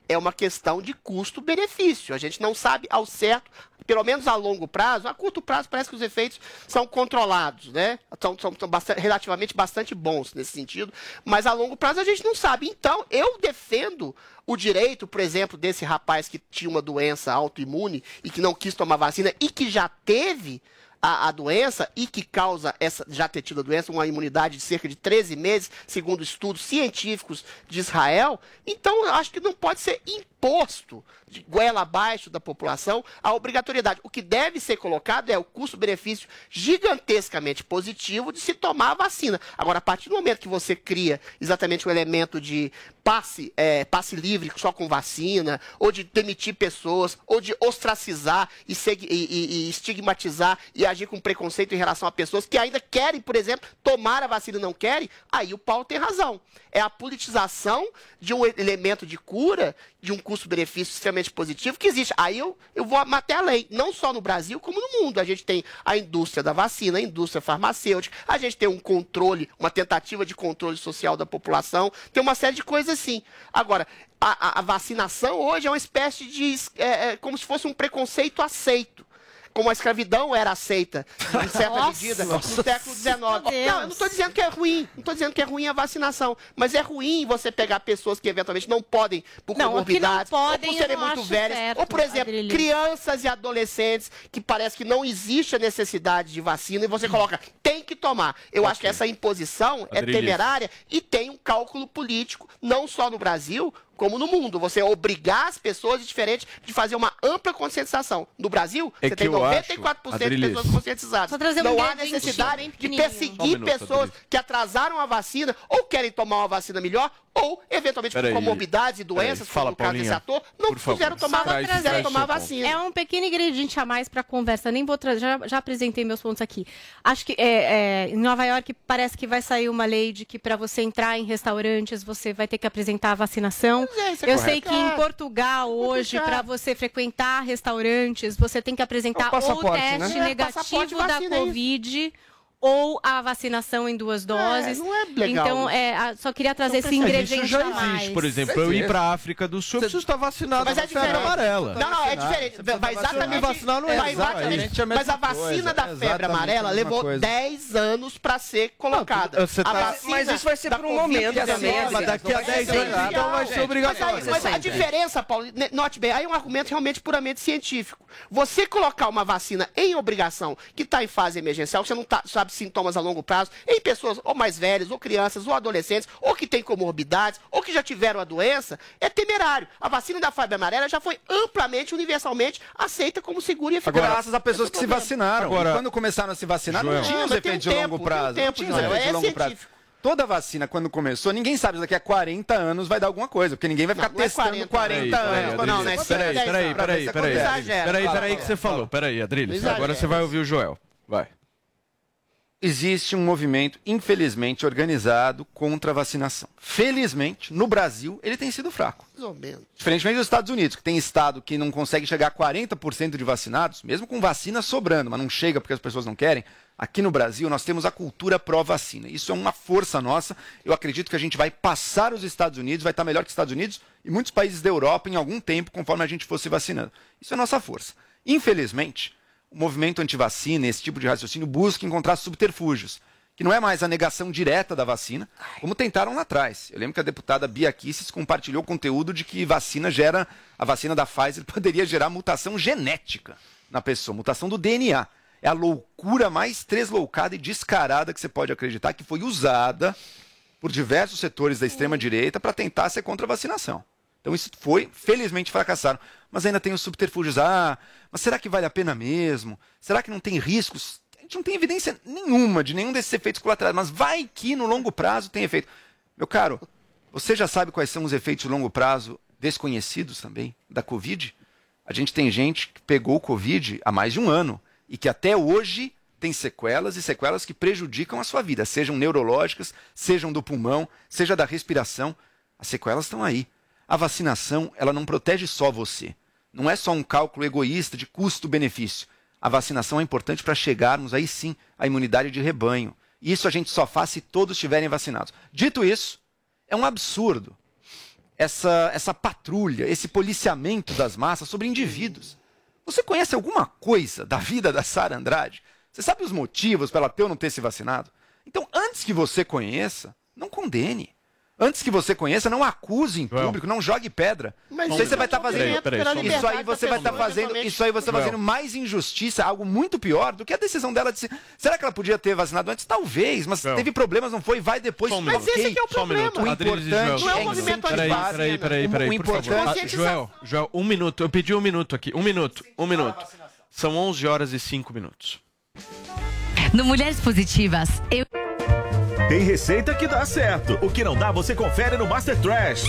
é uma questão de custo-benefício. A gente não sabe ao certo, pelo menos a longo prazo, a curto prazo parece que os efeitos são controlados, né? São, são, são bastante- relativamente bastante bons nesse sentido, mas a longo prazo a gente não sabe. Então, eu defendo o direito, por exemplo, desse rapaz que tinha uma doença autoimune e que não quis tomar vacina e que já teve a, a doença e que causa essa, já ter tido a doença, uma imunidade de cerca de 13 meses, segundo estudos científicos de Israel. Então, eu acho que não pode ser imposto de goela abaixo da população a obrigatoriedade. O que deve ser colocado é o custo-benefício gigantescamente positivo de se tomar a vacina. Agora, a partir do momento que você cria exatamente o elemento de passe, é, passe livre só com vacina, ou de demitir pessoas, ou de ostracizar e, e- e- e estigmatizar e agir com preconceito em relação a pessoas que ainda querem, por exemplo, tomar a vacina e não querem, aí o Paulo tem razão. É a politização de um elemento de cura, de um custo-benefício extremamente positivo que existe. Aí eu, eu vou até além, não só no Brasil, como no mundo. A gente tem a indústria da vacina, a indústria farmacêutica, a gente tem um controle, uma tentativa de controle social da população, tem uma série de coisas assim. Agora, a, a- vacinação hoje é uma espécie de. é, é, como se fosse um preconceito aceito. Como a escravidão era aceita, em certa Nossa. medida, no século XIX. Não, eu não estou dizendo que é ruim, não estou dizendo que é ruim a vacinação, mas é ruim você pegar pessoas que eventualmente não podem, por Não, que não comorbidades, podem, ou por serem muito velhas, certo, ou por exemplo, crianças e adolescentes que parece que não existe a necessidade de vacina e você coloca, tem que tomar. Eu acho que essa imposição é temerária e tem um cálculo político, não só no Brasil, como no mundo. Você obrigar as pessoas diferente de fazer uma ampla conscientização. No Brasil, É você tem eu 94% acho, de pessoas conscientizadas. Um não há necessidade de pequenininho. Só um perseguir minuto, pessoas Adriles. que atrasaram a vacina ou querem tomar uma vacina melhor ou, eventualmente, com comorbidades e doenças, Fala, como no caso desse ator, não por favor. quiseram tomar, traz- quiseram traz tomar vacina. É um pequeno ingrediente a mais para a conversa. Nem vou trazer, já, já apresentei meus pontos aqui. Acho que é, é, em Nova York parece que vai sair uma lei de que para você entrar em restaurantes você vai ter que apresentar a vacinação. É, é Eu sei correto. que em É. Portugal hoje complicado. para você frequentar restaurantes você tem que apresentar É o ou passaporte, teste né? É, negativo da vacina, é isso. Covid ou a vacinação em duas doses. não é legal Então, é, a- só queria trazer esse Mas ingrediente isso já a mais. existe, por exemplo, eu ir pra África do Sul, eu preciso estar vacinado Mas é na febre diferente. amarela. Não, não, é diferente. Vai exatamente. Me vacinar não é vai exatamente a Mas a vacina coisa, da é febre amarela a levou coisa. 10 anos pra ser colocada. você A tá- vacina Mas isso vai ser por um momento Covid-19, também, Mas daqui a 10 anos, então vai ser obrigatório. Mas, aí- mas a diferença, Paulo, note bem, aí é um argumento realmente puramente científico. Você colocar uma vacina em obrigação, que está em fase emergencial, que você não tá- sabe sintomas a longo prazo, em pessoas ou mais velhas, ou crianças, ou adolescentes, ou que têm comorbidades, ou que já tiveram a doença, é temerário. A vacina da febre amarela já foi amplamente, universalmente aceita como segura e eficaz. Graças a pessoas que se vacinaram. Agora- quando começaram a se vacinar, Joel. não tinha os um efeitos de longo tem um prazo. tempo, não tinha os efeitos é de longo prazo. científico. Toda vacina, quando começou, ninguém sabe se daqui a 40 anos vai dar alguma coisa, porque ninguém vai ficar Não, não é testando 40, 40, Peraí, anos. peraí, Não, não, é peraí, 10 peraí, peraí, peraí, peraí, peraí que você falou, peraí, Adriles, agora você vai ouvir o Joel, vai. Existe um movimento, infelizmente, organizado contra a vacinação. Felizmente, no Brasil, ele tem sido fraco. Mais ou menos. Diferentemente dos Estados Unidos, que tem estado que não consegue chegar a 40% de vacinados, mesmo com vacina sobrando, mas não chega porque as pessoas não querem. Aqui no Brasil, nós temos a cultura pró-vacina. Isso é uma força nossa. Eu acredito que a gente vai passar os Estados Unidos, vai estar melhor que os Estados Unidos e muitos países da Europa em algum tempo, conforme a gente fosse vacinando. Isso é nossa força. Infelizmente, o movimento antivacina, esse tipo de raciocínio, busca encontrar subterfúgios, que não é mais a negação direta da vacina, como tentaram lá atrás. Eu lembro que a deputada Bia Kicis compartilhou conteúdo de que vacina gera, a vacina da Pfizer *laughs* poderia gerar mutação genética na pessoa, mutação do DNA. É a loucura mais tresloucada e descarada que você pode acreditar que foi usada por diversos setores da extrema-direita para tentar ser contra a vacinação. Então isso foi, felizmente fracassaram. Mas ainda tem os subterfúgios. Ah, mas será que vale a pena mesmo? Será que não tem riscos? A gente não tem evidência nenhuma de nenhum desses efeitos colaterais, mas vai que no longo prazo tem efeito. Meu caro, você já sabe quais são os efeitos de longo prazo desconhecidos também da Covid? A gente tem gente que pegou o Covid há mais de um ano e que até hoje tem sequelas e sequelas que prejudicam a sua vida, sejam neurológicas, sejam do pulmão, seja da respiração. As sequelas estão aí. A vacinação, ela não protege só você. Não é só um cálculo egoísta de custo-benefício. A vacinação é importante para chegarmos aí sim à imunidade de rebanho. E isso a gente só faz se todos estiverem vacinados. Dito isso, é um absurdo essa, essa patrulha, esse policiamento das massas sobre indivíduos. Você conhece alguma coisa da vida da Sara Andrade? Você sabe os motivos para ela ter ou não ter se vacinado? Então, antes que você conheça, não condene. Antes que você conheça, não acuse em público, não jogue pedra. Mas isso aí você vai estar é um fazendo. movimento pela isso aí você vai estar pessoa, fazendo. Isso aí você está Joel. fazendo mais injustiça, algo muito pior do que a decisão dela de se. Será que ela podia ter vacinado antes? Talvez, mas Joel. teve problemas, não foi, vai depois. Só um Mas minuto. esse que é o Só um problema. minuto. O importante Joel, Não é um um movimento minuto. Peraí, peraí, peraí, O- peraí, o importante- Ah, Joel, Joel, um minuto. Eu pedi um minuto aqui. Um minuto, um minuto. São 11 horas e 5 minutos. No Mulheres Positivas, eu. Tem receita que dá certo. O que não dá, você confere no Master Trash.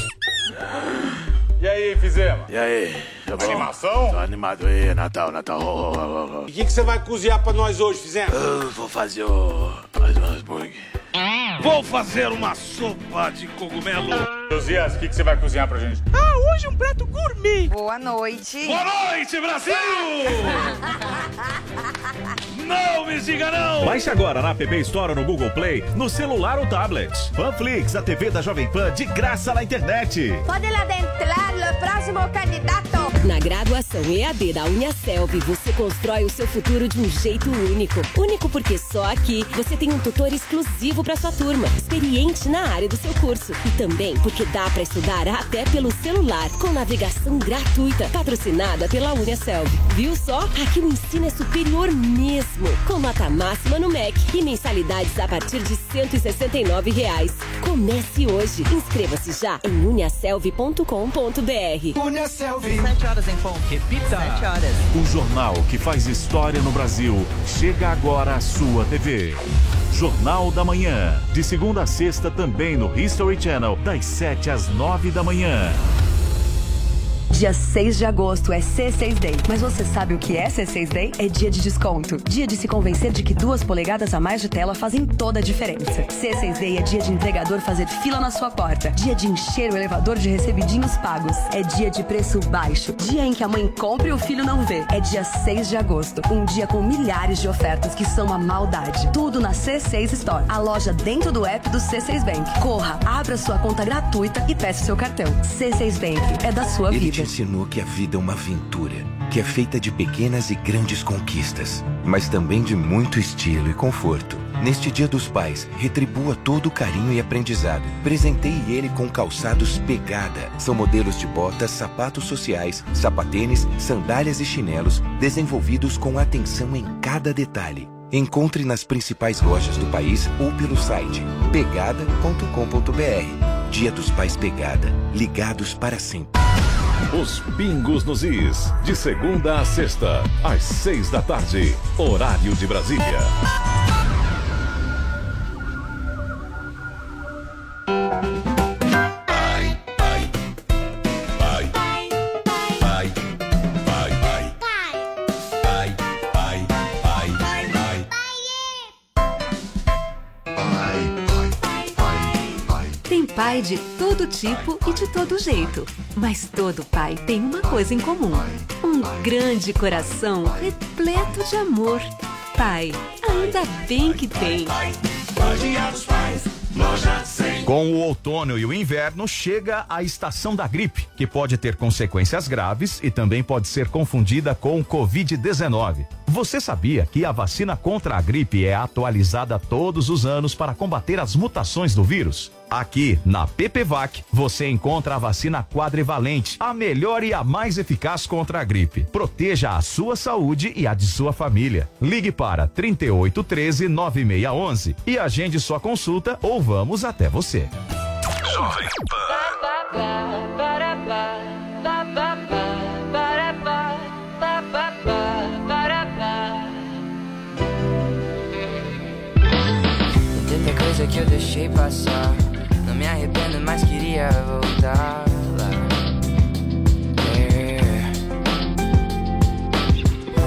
E aí, Fizema? E aí, tá bom? Animação? Tô animado aí, Natal, Natal. Oh, oh, oh, oh. O que que você vai cozinhar pra nós hoje, Fizema? Eu vou fazer o... mais um hambúrguer. Vou fazer uma sopa de cogumelo. Josias, o que que você vai cozinhar pra gente? Ah, hoje um prato gourmet. Boa noite. Boa noite, Brasil! não me siga, não! Baixe agora na App Store ou no Google Play, no celular ou tablet. Panflix, a TV da Jovem Pan, de graça na internet. Pode adentrar o próximo candidato. Na graduação EAD da Uniaselv, você constrói o seu futuro de um jeito único. Único porque só aqui você tem um tutor exclusivo para sua turma, experiente na área do seu curso. E também porque dá para estudar até pelo celular, com navegação gratuita, patrocinada pela Uniaselv. Viu só? Aqui o ensino é superior mesmo, com nota máxima no MEC e mensalidades a partir de 169 reais. Comece hoje. Inscreva-se já em uniaselv.com.br. Uniaselv. 7 horas em ponto. Repita. 7 horas. O jornal que faz história no Brasil chega agora à sua TV. Jornal da Manhã. De segunda a sexta também no History Channel, das 7 às 9 da manhã. Dia 6 de agosto é C6 Day. Mas você sabe o que é C6 Day? É dia de desconto. Dia de se convencer de que duas polegadas a mais de tela fazem toda a diferença. C6 Day é dia de entregador fazer fila na sua porta. Dia de encher o elevador de recebidinhos pagos. É dia de preço baixo. Dia em que a mãe compra e o filho não vê. É dia 6 de agosto. Um dia com milhares de ofertas que são uma maldade. Tudo na C6 Store. A loja dentro do app do C6 Bank. Corra, abra sua conta gratuita e peça seu cartão. C6 Bank é da sua Ele te ensinou que a vida é uma aventura, que é feita de pequenas e grandes conquistas, mas também de muito estilo e conforto. Neste Dia dos Pais, retribua todo o carinho e aprendizado. Presenteie ele com calçados Pegada. São modelos de botas, sapatos sociais, sapatênis, sandálias e chinelos desenvolvidos com atenção em cada detalhe. Encontre nas principais lojas do país ou pelo site pegada.com.br. Dia dos Pais Pegada. Ligados para sempre. Os Pingos nos Is, de segunda a sexta, às seis da tarde, horário de Brasília. Pai de todo tipo e de todo jeito. Mas todo pai tem uma coisa em comum: um grande coração repleto de amor. Pai, ainda bem que tem. Dia dos Pais, loja 100. Com o outono e o inverno chega a estação da gripe, que pode ter consequências graves e também pode ser confundida com Covid-19. Você sabia que a vacina contra a gripe é atualizada todos os anos para combater as mutações do vírus? Aqui, na PPVAC, você encontra a vacina quadrivalente, a melhor e a mais eficaz contra a gripe. Proteja a sua saúde e a de sua família. Ligue para 3813 9611 e agende sua consulta ou vamos até você. Jovem Tem coisa que eu deixei passar. Não me arrependo, mas queria voltar lá. Yeah.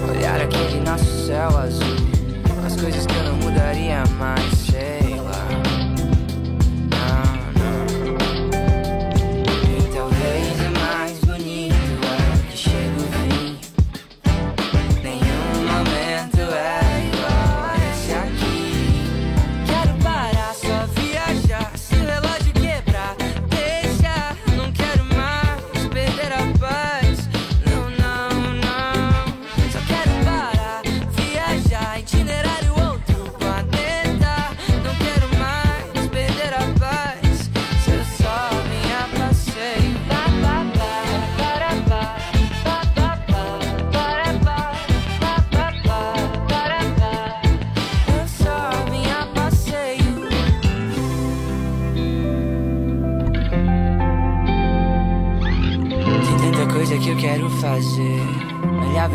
Olhar aquele nosso céu azul. As coisas que eu não mudaria mais,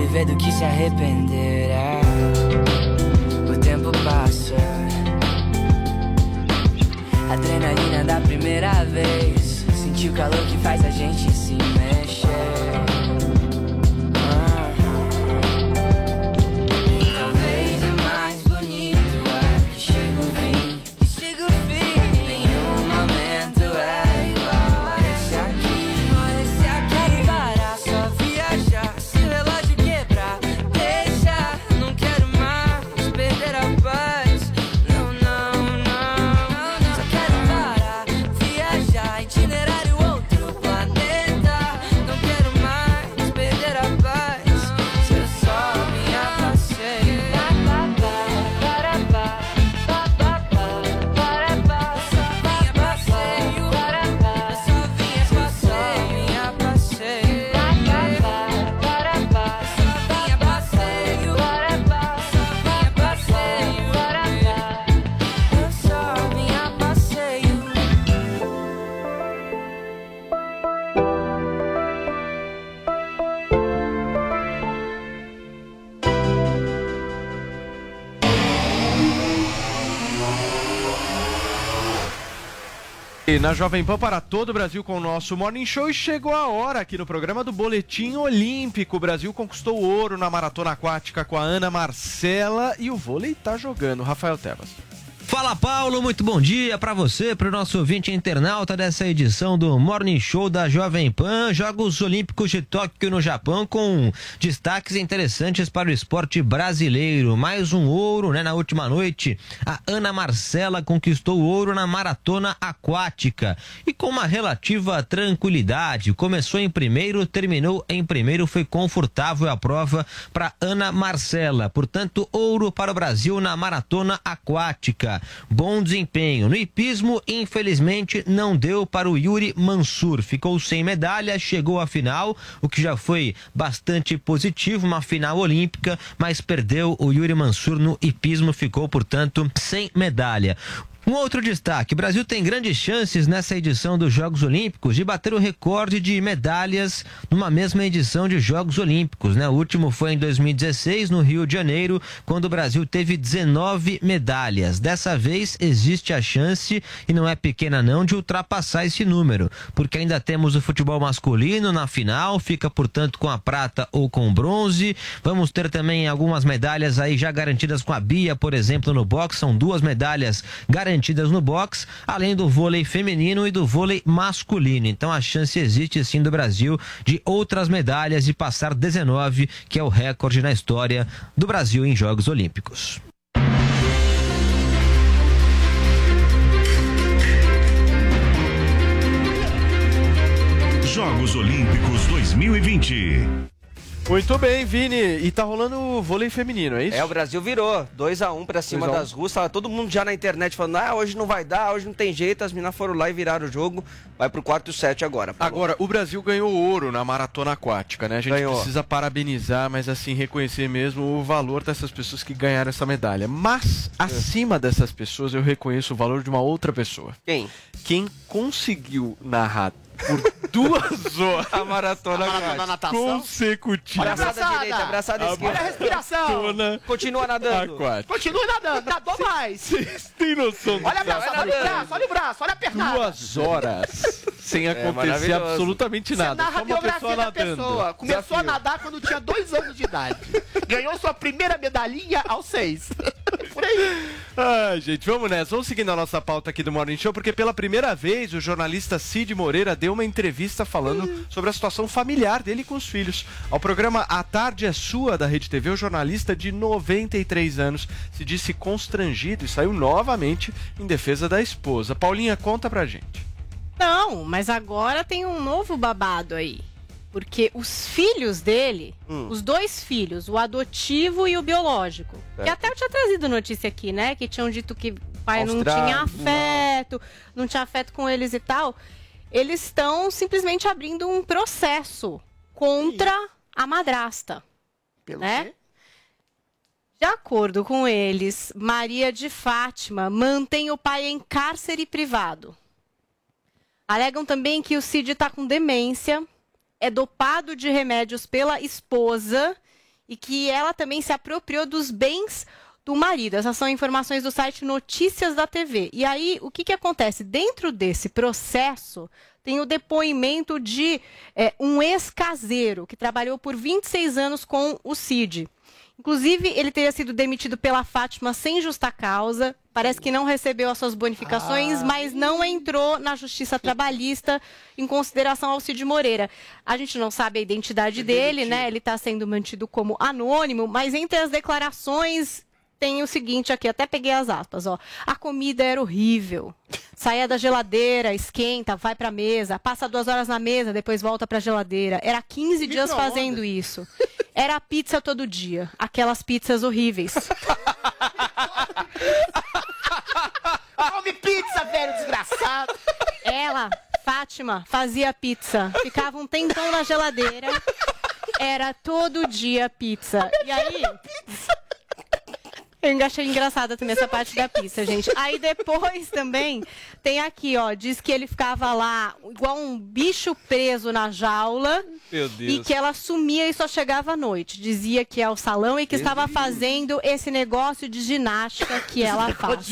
viver do que se arrepender. é. O tempo passa. Adrenalina da primeira vez. Sentir o calor que faz a gente Na Jovem Pan para todo o Brasil com o nosso Morning Show e chegou a hora aqui no programa do Boletim Olímpico. O Brasil conquistou ouro na maratona aquática com a Ana Marcela e o vôlei tá jogando. Rafael Tebas. Fala Paulo, muito bom dia para você, para o nosso ouvinte internauta dessa edição do Morning Show da Jovem Pan, Jogos Olímpicos de Tóquio no Japão com destaques interessantes para o esporte brasileiro. Mais um ouro, né? Na última noite, a Ana Marcela conquistou ouro na maratona aquática e com uma relativa tranquilidade. Começou em primeiro, terminou em primeiro, foi confortável a prova para Ana Marcela. Portanto, ouro para o Brasil na maratona aquática bom desempenho. No hipismo, infelizmente, não deu para o Yuri Mansur. Ficou sem medalha, chegou à final, o que já foi bastante positivo, uma final olímpica, mas perdeu o Yuri Mansur no hipismo, ficou, portanto, sem medalha. Um outro destaque: o Brasil tem grandes chances nessa edição dos Jogos Olímpicos de bater o recorde de medalhas numa mesma edição de Jogos Olímpicos. Né? O último foi em 2016, no Rio de Janeiro, quando o Brasil teve 19 medalhas. Dessa vez existe a chance, e não é pequena não, de ultrapassar esse número, porque ainda temos o futebol masculino na final, fica portanto com a prata ou com o bronze. Vamos ter também algumas medalhas aí já garantidas com a Bia, por exemplo, no boxe, são duas medalhas garantidas no boxe, além do vôlei feminino e do vôlei masculino. Então a chance existe sim do Brasil de outras medalhas e passar 19, que é o recorde na história do Brasil em Jogos Olímpicos. Jogos Olímpicos 2020. Muito bem, Vini. E tá rolando o vôlei feminino, é isso? É, o Brasil virou 2x1 um pra cima 2 a 1. das russas. Tava todo mundo já na internet falando, ah, hoje não vai dar, hoje não tem jeito. As meninas foram lá e viraram o jogo. Vai pro quarto set agora. Paulo. Agora, o Brasil ganhou ouro na maratona aquática, né? A gente Ganhou. precisa parabenizar, mas assim, reconhecer mesmo o valor dessas pessoas que ganharam essa medalha. Mas, acima dessas pessoas, eu reconheço o valor de uma outra pessoa. Quem? Quem conseguiu narrar por duas *laughs* horas a maratona, A maratona natação? consecutivas. Abraçada direita, abraçada esquerda. Olha a respiração. Continua nadando. aquática. Continue nadando, nadou mais. Vocês têm noção do Olha a braçada, olha o braço, olha o braço, olha a pernada. Duas horas sem acontecer maravilhoso. absolutamente Você nada. narra Só a biografia da nadando. pessoa. Começou a Desafio. nadar quando tinha dois anos de idade. *laughs* Ganhou sua primeira medalhinha aos seis. *laughs* Por aí. Ai, gente, vamos nessa. Vamos seguindo a nossa pauta aqui do Morning Show, porque pela primeira vez o jornalista Cid Moreira deu uma entrevista falando sobre a situação familiar dele com os filhos. Ao programa A Tarde é Sua da Rede TV, o jornalista de 93 anos se disse constrangido e saiu novamente em defesa da esposa. Paulinha, conta pra gente. Não, mas agora tem um novo babado aí. Porque os filhos dele, Hum. os dois filhos, o adotivo e o biológico, que Certo. até eu tinha trazido notícia aqui, né? Que tinham dito que o pai não Austrália, tinha afeto, não tinha afeto com eles e tal. Eles estão simplesmente abrindo um processo contra a madrasta. Pelo né? quê? De acordo com eles, Maria de Fátima mantém o pai em cárcere privado. Alegam também que o Cid está com demência, é dopado de remédios pela esposa e que ela também se apropriou dos bens do marido. Essas são informações do site Notícias da TV. E aí, o que, que acontece? Dentro desse processo, tem o depoimento de é, um ex-caseiro que trabalhou por 26 anos com o Cid. Inclusive, ele teria sido demitido pela Fátima sem justa causa. Parece que não recebeu as suas bonificações, mas não entrou na justiça trabalhista em consideração ao Cid Moreira. A gente não sabe a identidade dele, né? Ele está sendo mantido como anônimo, mas entre as declarações tem o seguinte aqui, até peguei as aspas, ó. A comida era horrível. Saía da geladeira, esquenta, vai pra mesa, passa duas horas na mesa, depois volta pra geladeira. Era 15 dias fazendo isso. Era pizza todo dia. Aquelas pizzas horríveis. *laughs* Come pizza, velho desgraçado. Ela, Fátima, fazia pizza. Ficava um tempão na geladeira. Era todo dia pizza. E aí, Eu achei engraçada também essa parte da pizza, gente. Aí depois também tem aqui, ó, diz que ele ficava lá igual um bicho preso na jaula. Meu E que ela sumia e só chegava à noite. Dizia que é o salão e que estava fazendo esse negócio de ginástica que ela faz.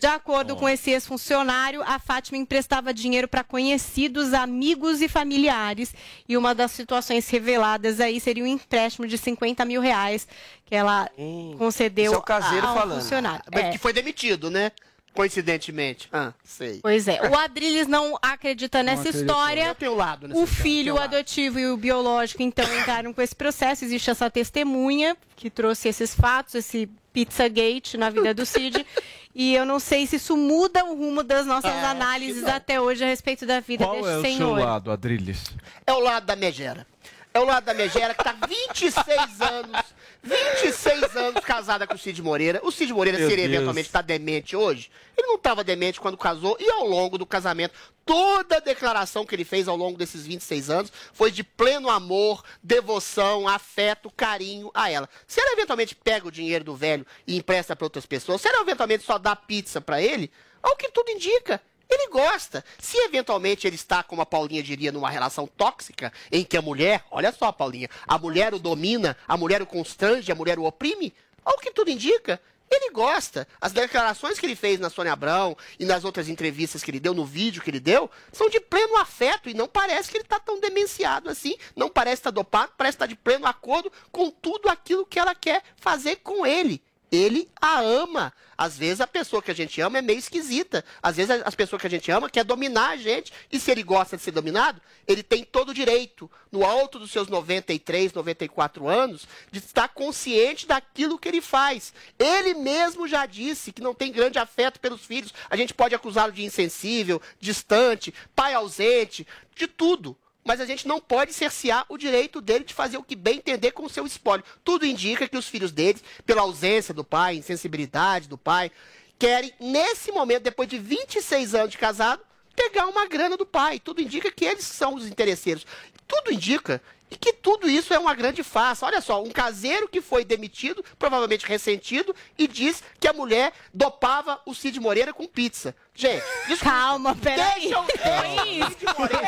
De acordo com esse ex-funcionário, a Fátima emprestava dinheiro para conhecidos, amigos e familiares. E uma das situações reveladas aí seria um empréstimo de 50 mil reais que ela concedeu Esse é o caseiro ao falando. funcionário. É. Que foi demitido, né? Coincidentemente. Ah, sei. Pois é. O *laughs* Adriles não acredita nessa acredito. história. Lado nessa O história, filho, o lado. adotivo e o biológico, então, entraram com esse processo. Existe essa testemunha que trouxe esses fatos, esse Pizzagate na vida do Cid. E eu não sei se isso muda o rumo das nossas É, análises não. até hoje a respeito da vida Qual deste é o seu senhor. lado, Adriles? É o lado da megera. É o lado da megera que tá 26 anos, 26 anos casada com o Cid Moreira. O Cid Moreira, Meu se ele Deus. eventualmente tá demente hoje, ele não tava demente quando casou e ao longo do casamento, toda a declaração que ele fez ao longo desses 26 anos foi de pleno amor, devoção, afeto, carinho a ela. Se ela eventualmente pega o dinheiro do velho e empresta para outras pessoas, se ela eventualmente só dá pizza para ele, ao que tudo indica, ele gosta. Se eventualmente ele está, como a Paulinha diria, numa relação tóxica, em que a mulher, olha só, Paulinha, a mulher o domina, a mulher o constrange, a mulher o oprime, ao que tudo indica, ele gosta. As declarações que ele fez na Sônia Abrão e nas outras entrevistas que ele deu, no vídeo que ele deu, são de pleno afeto e não parece que ele está tão demenciado assim, não parece estar dopado, parece estar de pleno acordo com tudo aquilo que ela quer fazer com ele. Ele a ama. Às vezes a pessoa que a gente ama é meio esquisita. Às vezes as pessoas que a gente ama quer dominar a gente. E se ele gosta de ser dominado, ele tem todo o direito, no alto dos seus 93, 94 anos, de estar consciente daquilo que ele faz. Ele mesmo já disse que não tem grande afeto pelos filhos. A gente pode acusá-lo de insensível, distante, pai ausente, de tudo mas a gente não pode cercear o direito dele de fazer o que bem entender com o seu espólio. Tudo indica que os filhos dele, pela ausência do pai, insensibilidade do pai, querem, nesse momento, depois de 26 anos de casado, pegar uma grana do pai. Tudo indica que eles são os interesseiros. Tudo indica e que tudo isso é uma grande farsa. Olha só, um caseiro que foi demitido, provavelmente ressentido, e diz que a mulher dopava o Cid Moreira com pizza. Gente, desculpa. Calma, peraí. Deixa eu- *laughs* Foi isso.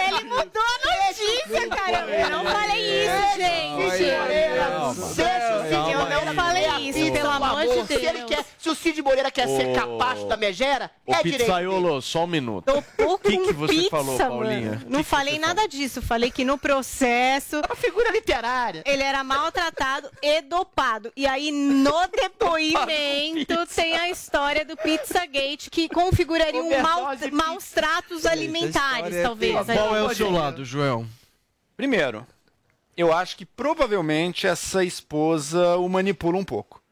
Ele mudou a notícia, cara. Eu não falei isso, gente. Cid Moreira, deixa o Cid Eu não falei a isso, pelo amor de amor. Se, ele Deus. quer, se o Cid Moreira quer ser capacho da megera, é direito. Pizzaiolo, só um minuto. O que, que você pizza, falou, mano. Paulinha? Não falei nada disso. Falei que no processo. É uma figura literária. Ele era maltratado e dopado. E aí, no *laughs* depoimento, tem a história do Pizzagate, que configuraria um mal, de maus tratos alimentares, talvez. Qual é o seu lado, João? Primeiro, eu acho que provavelmente essa esposa o manipula um pouco.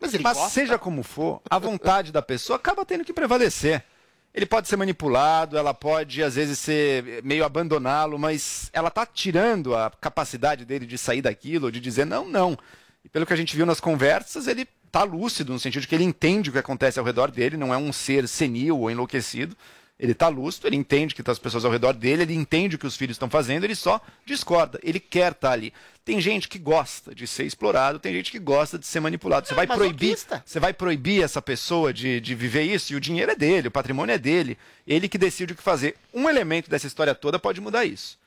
Mas, ele Mas seja como for, a vontade da pessoa acaba tendo que prevalecer. Ele pode ser manipulado, ela pode às vezes ser meio abandoná-lo, mas ela tá tirando a capacidade dele de sair daquilo, de dizer não, não. E pelo que a gente viu nas conversas, ele tá lúcido no sentido de que ele entende o que acontece ao redor dele, não é um ser senil ou enlouquecido. Ele tá lúcido, ele entende que tá as pessoas ao redor dele, ele entende o que os filhos estão fazendo, ele só discorda, ele quer estar ali. Tem gente que gosta de ser explorado, tem gente que gosta de ser manipulado. Você vai proibir, você vai proibir essa pessoa de, de viver isso e o dinheiro é dele, o patrimônio é dele, ele que decide o que fazer. Um elemento dessa história toda pode mudar isso.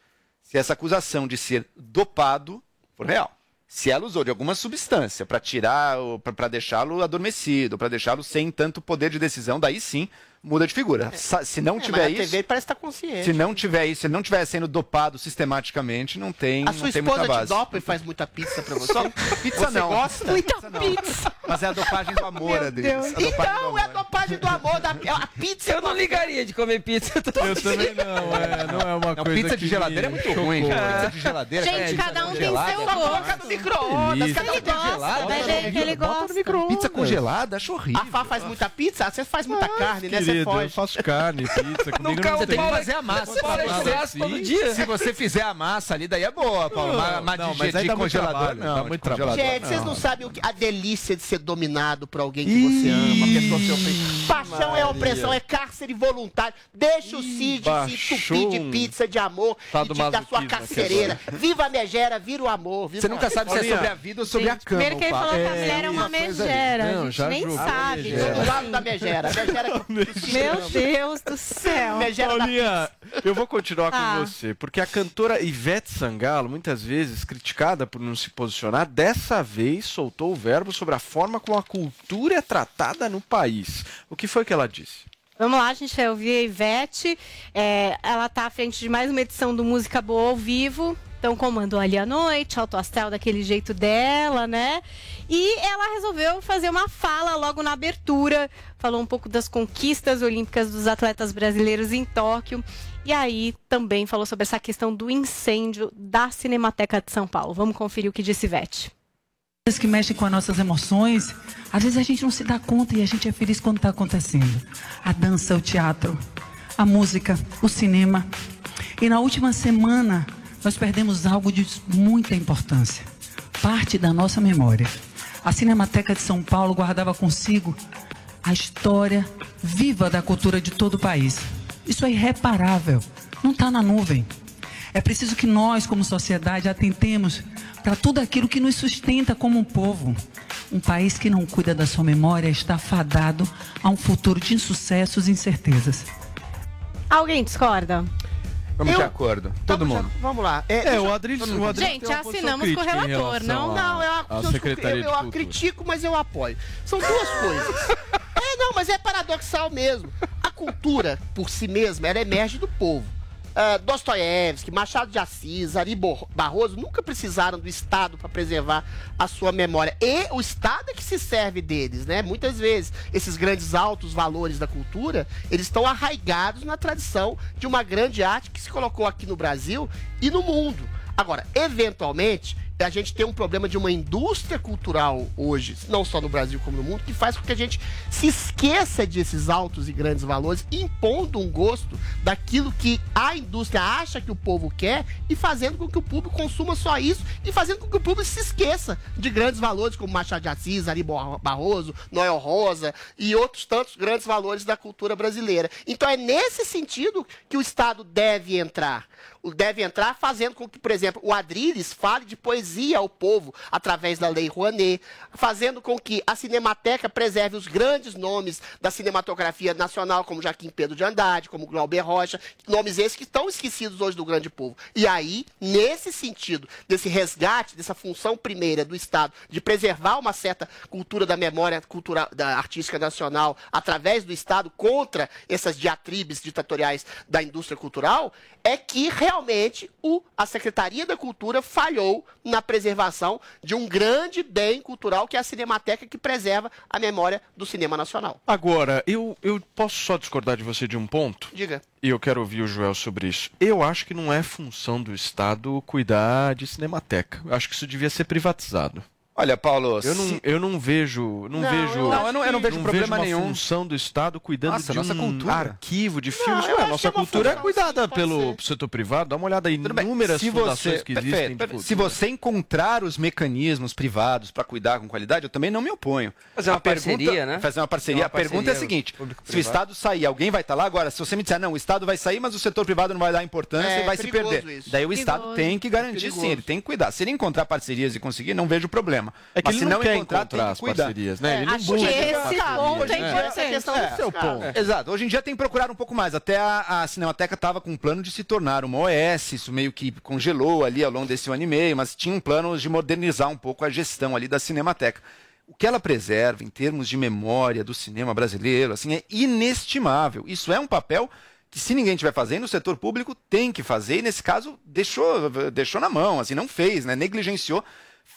Se essa acusação de ser dopado for real. Se ela usou de alguma substância para tirar, para deixá-lo adormecido, para deixá-lo sem tanto poder de decisão, daí sim muda de figura. Sa- Se não É, tiver mas a isso, TV parece estar consciente. se não tiver isso, se ele não estiver sendo dopado sistematicamente, não tem, A sua não tem muita esposa te dopa e faz muita pizza pra você? *laughs* Só- pizza você não. gosta? Muita pizza. Mas é a dopagem do amor, Adriles. A dopagem do Então, amor. é a dopagem do amor. Da, a pizza *laughs* Eu não ligaria de comer pizza. Eu também não, é, não é uma Não, coisa pizza que de geladeira é muito ruim. Pizza de geladeira. Gente, cada um tem seu tá gosto. Micro-ondas. Cada um Ele tem gosta, gelado. gosta. Pizza congelada, acho horrível. A Fá faz muita pizza? Você faz muita carne, né? Você querido, eu faço carne, pizza, *laughs* comigo Não, não você tem que tem. fazer a massa. Você excesso todo dia. Se você fizer a massa ali, daí é boa, Paulo. Mas, mas Não, de, mas de aí dá muito congelador, trabalho, não. dá muito congelador, Gente, vocês não sabem o que, a delícia de ser dominado por alguém que você ama, ofende. Paixão é opressão, é cárcere voluntário. Deixa o Cid se entupir de pizza de amor tá e do de, da sua carcereira. Viva a megera, vira o amor. Viva Você nunca sabe se é sobre a vida ou sobre a cama. Primeiro que ele falou que a mulher é uma megera. Não, a gente já nem sabe. Do lado da megera. A megera *laughs* Meu Deus do céu. Paulinha, eu vou continuar Tá. com você, porque a cantora Ivete Sangalo, muitas vezes criticada por não se posicionar, dessa vez soltou o verbo sobre a forma como a cultura é tratada no país. O que foi que ela disse? Vamos lá, a gente vai ouvir a Ivete. É, ela está à frente de mais uma edição do Música Boa ao vivo. Então comandou ali a noite, alto astral daquele jeito dela, né? E ela resolveu fazer uma fala logo na abertura. Falou um pouco das conquistas olímpicas dos atletas brasileiros em Tóquio. E aí também falou sobre essa questão do incêndio da Cinemateca de São Paulo. Vamos conferir o que disse Ivete. que mexem com as nossas emoções, às vezes a gente não se dá conta e a gente é feliz quando está acontecendo. A dança, o teatro, a música, o cinema. E na última semana, nós perdemos algo de muita importância. Parte da nossa memória. A Cinemateca de São Paulo guardava consigo a história viva da cultura de todo o país. Isso é irreparável. Não está na nuvem. É preciso que nós, como sociedade, atentemos para tudo aquilo que nos sustenta como um povo. Um país que não cuida da sua memória está fadado a um futuro de insucessos e incertezas. Alguém discorda? Vamos Eu- de acordo. Todo Vamos, mundo. Vamos lá. É, deixa- o Adriles- o Adriles Gente, assinamos com o relator, não? a- Não, eu, à eu, eu, eu critico, mas eu apoio. São duas coisas. *laughs* É, não, mas é paradoxal mesmo. A cultura, por si mesma, ela emerge do povo. Ah, Dostoiévski, Machado de Assis, Ari Barroso nunca precisaram do Estado para preservar a sua memória. E o Estado é que se serve deles, né? Muitas vezes, esses grandes altos valores da cultura, eles estão arraigados na tradição de uma grande arte que se colocou aqui no Brasil e no mundo. Agora, eventualmente, a gente tem um problema de uma indústria cultural hoje, não só no Brasil como no mundo, que faz com que a gente se esqueça desses altos e grandes valores, impondo um gosto daquilo que a indústria acha que o povo quer e fazendo com que o público consuma só isso e fazendo com que o público se esqueça de grandes valores como Machado de Assis, Ari Barroso, Noel Rosa e outros tantos grandes valores da cultura brasileira. Então é nesse sentido que o Estado deve entrar. Deve entrar fazendo com que, por exemplo, o Adriles fale de poesia ao povo através da Lei Rouanet, fazendo com que a Cinemateca preserve os grandes nomes da cinematografia nacional, como Joaquim Pedro de Andrade, como Glauber Rocha, nomes esses que estão esquecidos hoje do grande povo. E aí, nesse sentido, desse resgate, dessa função primeira do Estado de preservar uma certa cultura da memória cultural, da artística nacional através do Estado contra essas diatribes ditatoriais da indústria cultural, é que realmente o, a Secretaria da Cultura falhou na preservação de um grande bem cultural que é a Cinemateca que preserva a memória do cinema nacional. Agora, eu, eu posso só discordar de você de um ponto? Diga. E eu quero ouvir o Joel sobre isso. Eu acho que não é função do Estado cuidar de cinemateca. Eu acho que isso devia ser privatizado. Olha, Paulo, Eu não, eu não vejo. Não, Não, vejo. eu Não, eu não- eu não vejo problema uma nenhum. função do Estado cuidando Nossa, de nossa um cultura. arquivo de filmes. eu Ué, a nossa é cultura é cuidada sim, pelo ser. setor privado. Dá uma olhada bem, inúmeras se fundações você, que existem. perfeito. se você encontrar os mecanismos privados para cuidar com qualidade, eu também não me oponho. Fazer uma A pergunta- parceria, né? Fazer uma parceria. Uma a pergunta é a parceria seguinte: se o. Estado sair, alguém vai estar lá agora? Se você me disser, não, o Estado vai sair, mas o setor privado não vai dar importância É, e vai se perder. isso. Daí o. Estado tem que garantir sim, ele tem que cuidar. Se ele encontrar parcerias e conseguir, não vejo problema. É que mas ele se não, quer encontrar, encontrar tem que as parcerias, né? ele não acho busca que as esse parcerias. ponto é É. importante. questão É, do seu ponto. Exato. Hoje em dia tem procurado um pouco mais. Até a, a Cinemateca estava com um plano de se tornar uma OS, isso meio que congelou ali ao longo desse ano e meio, mas tinha um plano de modernizar um pouco a gestão ali da Cinemateca. O que ela preserva em termos de memória do cinema brasileiro, assim, é inestimável. Isso é um papel que se ninguém estiver fazendo, o setor público tem que fazer, e nesse caso deixou, deixou na mão, assim, não fez, né? negligenciou.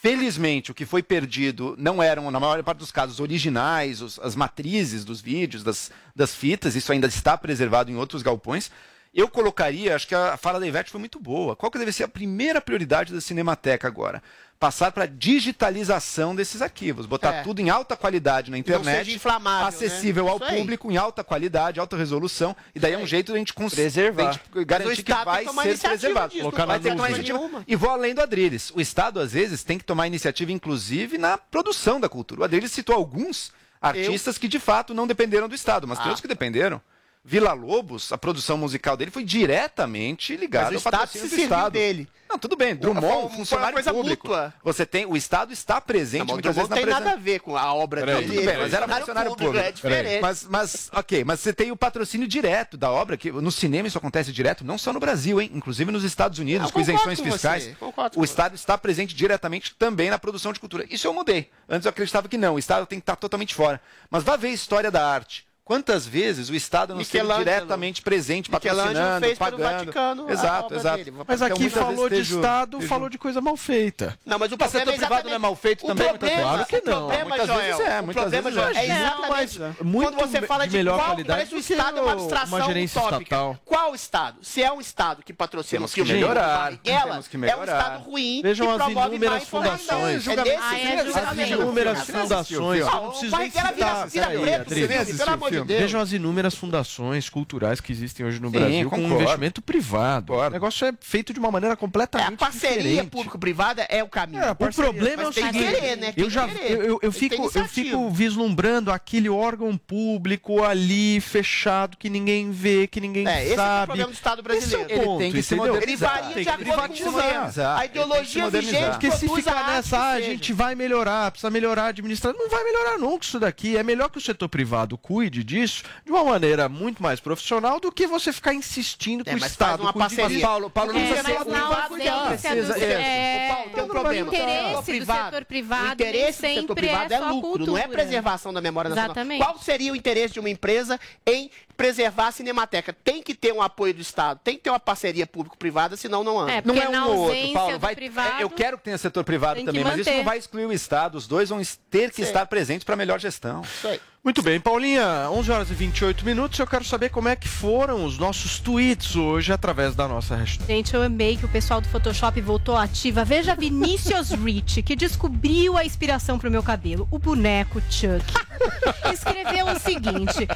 Felizmente, o que foi perdido não eram, na maior parte dos casos, originais, os- as matrizes dos vídeos, das, das fitas, isso ainda está preservado em outros galpões. Eu colocaria, acho que a fala da Ivete foi muito boa. Qual que deve ser a primeira prioridade da Cinemateca agora? Passar para digitalização desses arquivos, botar É. tudo em alta qualidade na não internet, seja inflamável, acessível né? ao público, em alta qualidade, alta resolução, e daí é um jeito da gente cons- Preservar. da gente o garantir que vai tem ser preservado. disso, Colocar vai na ter que tomar iniciativa. Nenhuma. E vou além do Adriles. O Estado, às vezes, tem que tomar iniciativa, inclusive, na produção da cultura. O Adriles citou alguns artistas que, de fato, não dependeram do Estado, mas tem Ah. outros que dependeram. Vila Lobos, a produção musical dele foi diretamente ligada Mas o ao Estado patrocínio se do Estado. dele. Não, tudo bem. Drummond, Foi uma funcionário coisa público. mútua. Você tem, o Estado está presente, Não, muitas vezes na tem nada presença. a ver com a obra Não, dele. tudo bem, mas era Funcionário público, público. É diferente. Mas, mas, ok, mas você tem o patrocínio direto da obra, que no cinema isso acontece direto, não só no Brasil, hein? Inclusive nos Estados Unidos, com isenções com fiscais. concordo O Estado está presente diretamente também na produção de cultura. Isso eu mudei. Antes eu acreditava que não, o Estado tem que estar totalmente fora. Mas vá ver a história da arte. Quantas vezes o Estado não esteve diretamente presente, patrocinando, fez pelo pagando. Vaticano a exato, obra exato. dele. Mas Então, aqui falou de Estado, esteja- falou de coisa mal feita. Não, mas o Mas setor é privado não é mal feito o também, problema? Claro que o não. problema, Muitas Joel, vezes é, o muitas problema, vezes Joel, é. é exatamente mas muito quando você fala de de, melhor qual, qualidade parece que o Estado é uma abstração uma gerência utópica. estatal. Qual Estado? Se é um Estado que patrocina Temos o que filme melhorar, ela temos que é um melhorar. Estado ruim Vejam que as promove má inúmeras informação. fundações. É desse é. As inúmeras fundações, não o preciso pai nem citar. pelo amor de Deus. Vejam as inúmeras fundações culturais que existem hoje no Sim, Brasil com concordo. investimento privado. O negócio é feito de uma maneira É, completamente a parceria público-privada é o caminho. É, o problema é o seguinte, querer, né? Eu já eu, eu, eu fico eu fico vislumbrando aquele órgão público ali fechado que ninguém vê, que ninguém É, esse é o sabe. problema do Estado brasileiro. Esse é o ponto, Ele tem que se modernizar. Ele varia de acordo com o governo. A ideologia vigente Porque se ficar nessa, ah, a gente vai melhorar, precisa melhorar a administração, não vai melhorar nunca isso daqui. É melhor que o setor privado cuide disso de uma maneira muito mais profissional do que você ficar insistindo que É, o mas Estado faz uma parceria. Paulo, Paulo não É, precisa ser- na privado ausência precisa- do, é, é, Paulo, tem um o problema. interesse O do privado- setor privado O interesse do setor sempre privado é é, lucro, não é preservação da memória nacional. Exatamente. Qual seria o interesse de uma empresa em preservar a Cinemateca? Tem que ter um apoio do Estado, tem que ter uma parceria público-privada, senão não anda. É, Não é um ou outro, Paulo. do Vai, privado, é, eu quero que tenha setor privado também, mas isso não vai excluir o Estado. Os dois vão ter que Sim. estar presentes para melhor gestão. Isso aí. Muito bem, Paulinha, 11 horas e 28 minutos. Eu quero saber como é que foram os nossos tweets hoje através da nossa hashtag. Gente, eu amei que o pessoal do Photoshop voltou ativa. Veja Vinícius *laughs* Rich, que descobriu a inspiração pro meu cabelo, o boneco Chuck. *laughs* Escreveu o seguinte: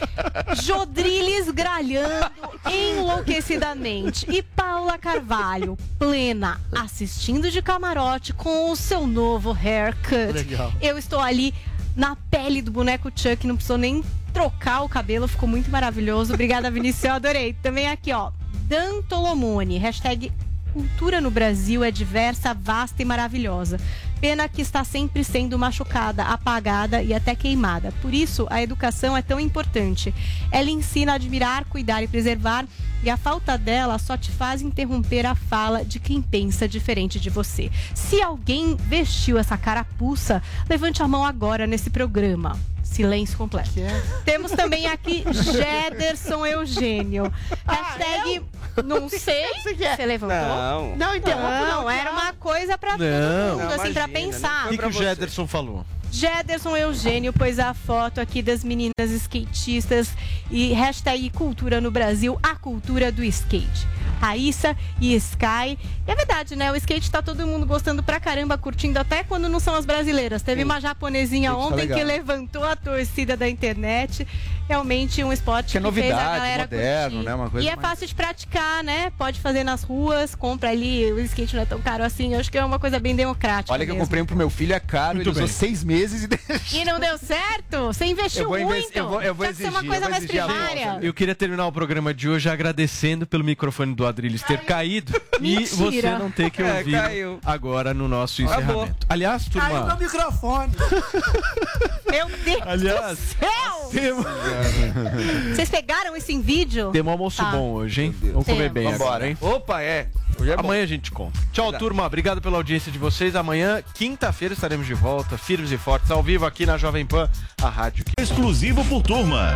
Jodriles gralhando enlouquecidamente e Paula Carvalho, plena, assistindo de camarote com o seu novo haircut. Legal. Eu estou ali na pele do boneco Chuck, não precisou nem trocar o cabelo, ficou muito maravilhoso. Obrigada, Vinícius, eu adorei. Também aqui, ó, Dan Tolomone, hashtag cultura no Brasil é diversa, vasta e maravilhosa. Pena que está sempre sendo machucada, apagada e até queimada. Por isso, a educação é tão importante. Ela ensina a admirar, cuidar e preservar, e a falta dela só te faz interromper a fala de quem pensa diferente de você. Se alguém vestiu essa carapuça, levante a mão agora nesse programa. Silêncio completo. Temos também aqui *laughs* Jederson Eugênio. Hashtag não *laughs* sei. Você levantou? Não. Não, interrompa, Não, não, era uma coisa pra Não. todo mundo, Não, assim, pra imagina, pensar. O que, que o Jederson falou? Jederson Eugênio pôs a foto aqui das meninas skatistas e hashtag cultura no Brasil, a cultura do skate. Raíssa e Sky. E é verdade, né? O skate tá todo mundo gostando pra caramba, curtindo até quando não são as brasileiras. Teve uma japonesinha Skate tá ontem que legal. levantou a torcida da internet. Realmente um esporte Que é que fez a novidade, galera moderno, curtir. né? Uma coisa e é mais- fácil de praticar, né? Pode fazer nas ruas, compra ali, o skate não é tão caro assim. Eu acho que é uma coisa bem democrática. Olha que eu mesmo. comprei um pro meu filho, é caro, Muito ele bem. usou seis meses e *laughs* deixou. E não deu certo? Você investiu Eu vou muito. eu vou- eu vou que ser uma exigir, coisa eu vou mais exigir primária. Eu queria terminar o programa de hoje agradecendo pelo microfone do Adriles ter caído e Mentira. você não ter que É, ouvir caiu. agora no nosso Acabou. encerramento. Aliás, turma, microfone. *laughs* Meu Deus aliás, do céu! temos, *laughs* Vocês pegaram isso em vídeo? temos um almoço Tá. bom hoje, hein? Vamos comer Temos. bem Vambora, agora, hein? Opa, é. Hoje é. Amanhã a gente conta. Tchau, turma. Obrigado pela audiência de vocês. Amanhã, quinta-feira, estaremos de volta, firmes e fortes, ao vivo aqui na Jovem Pan, a rádio Exclusivo por turma.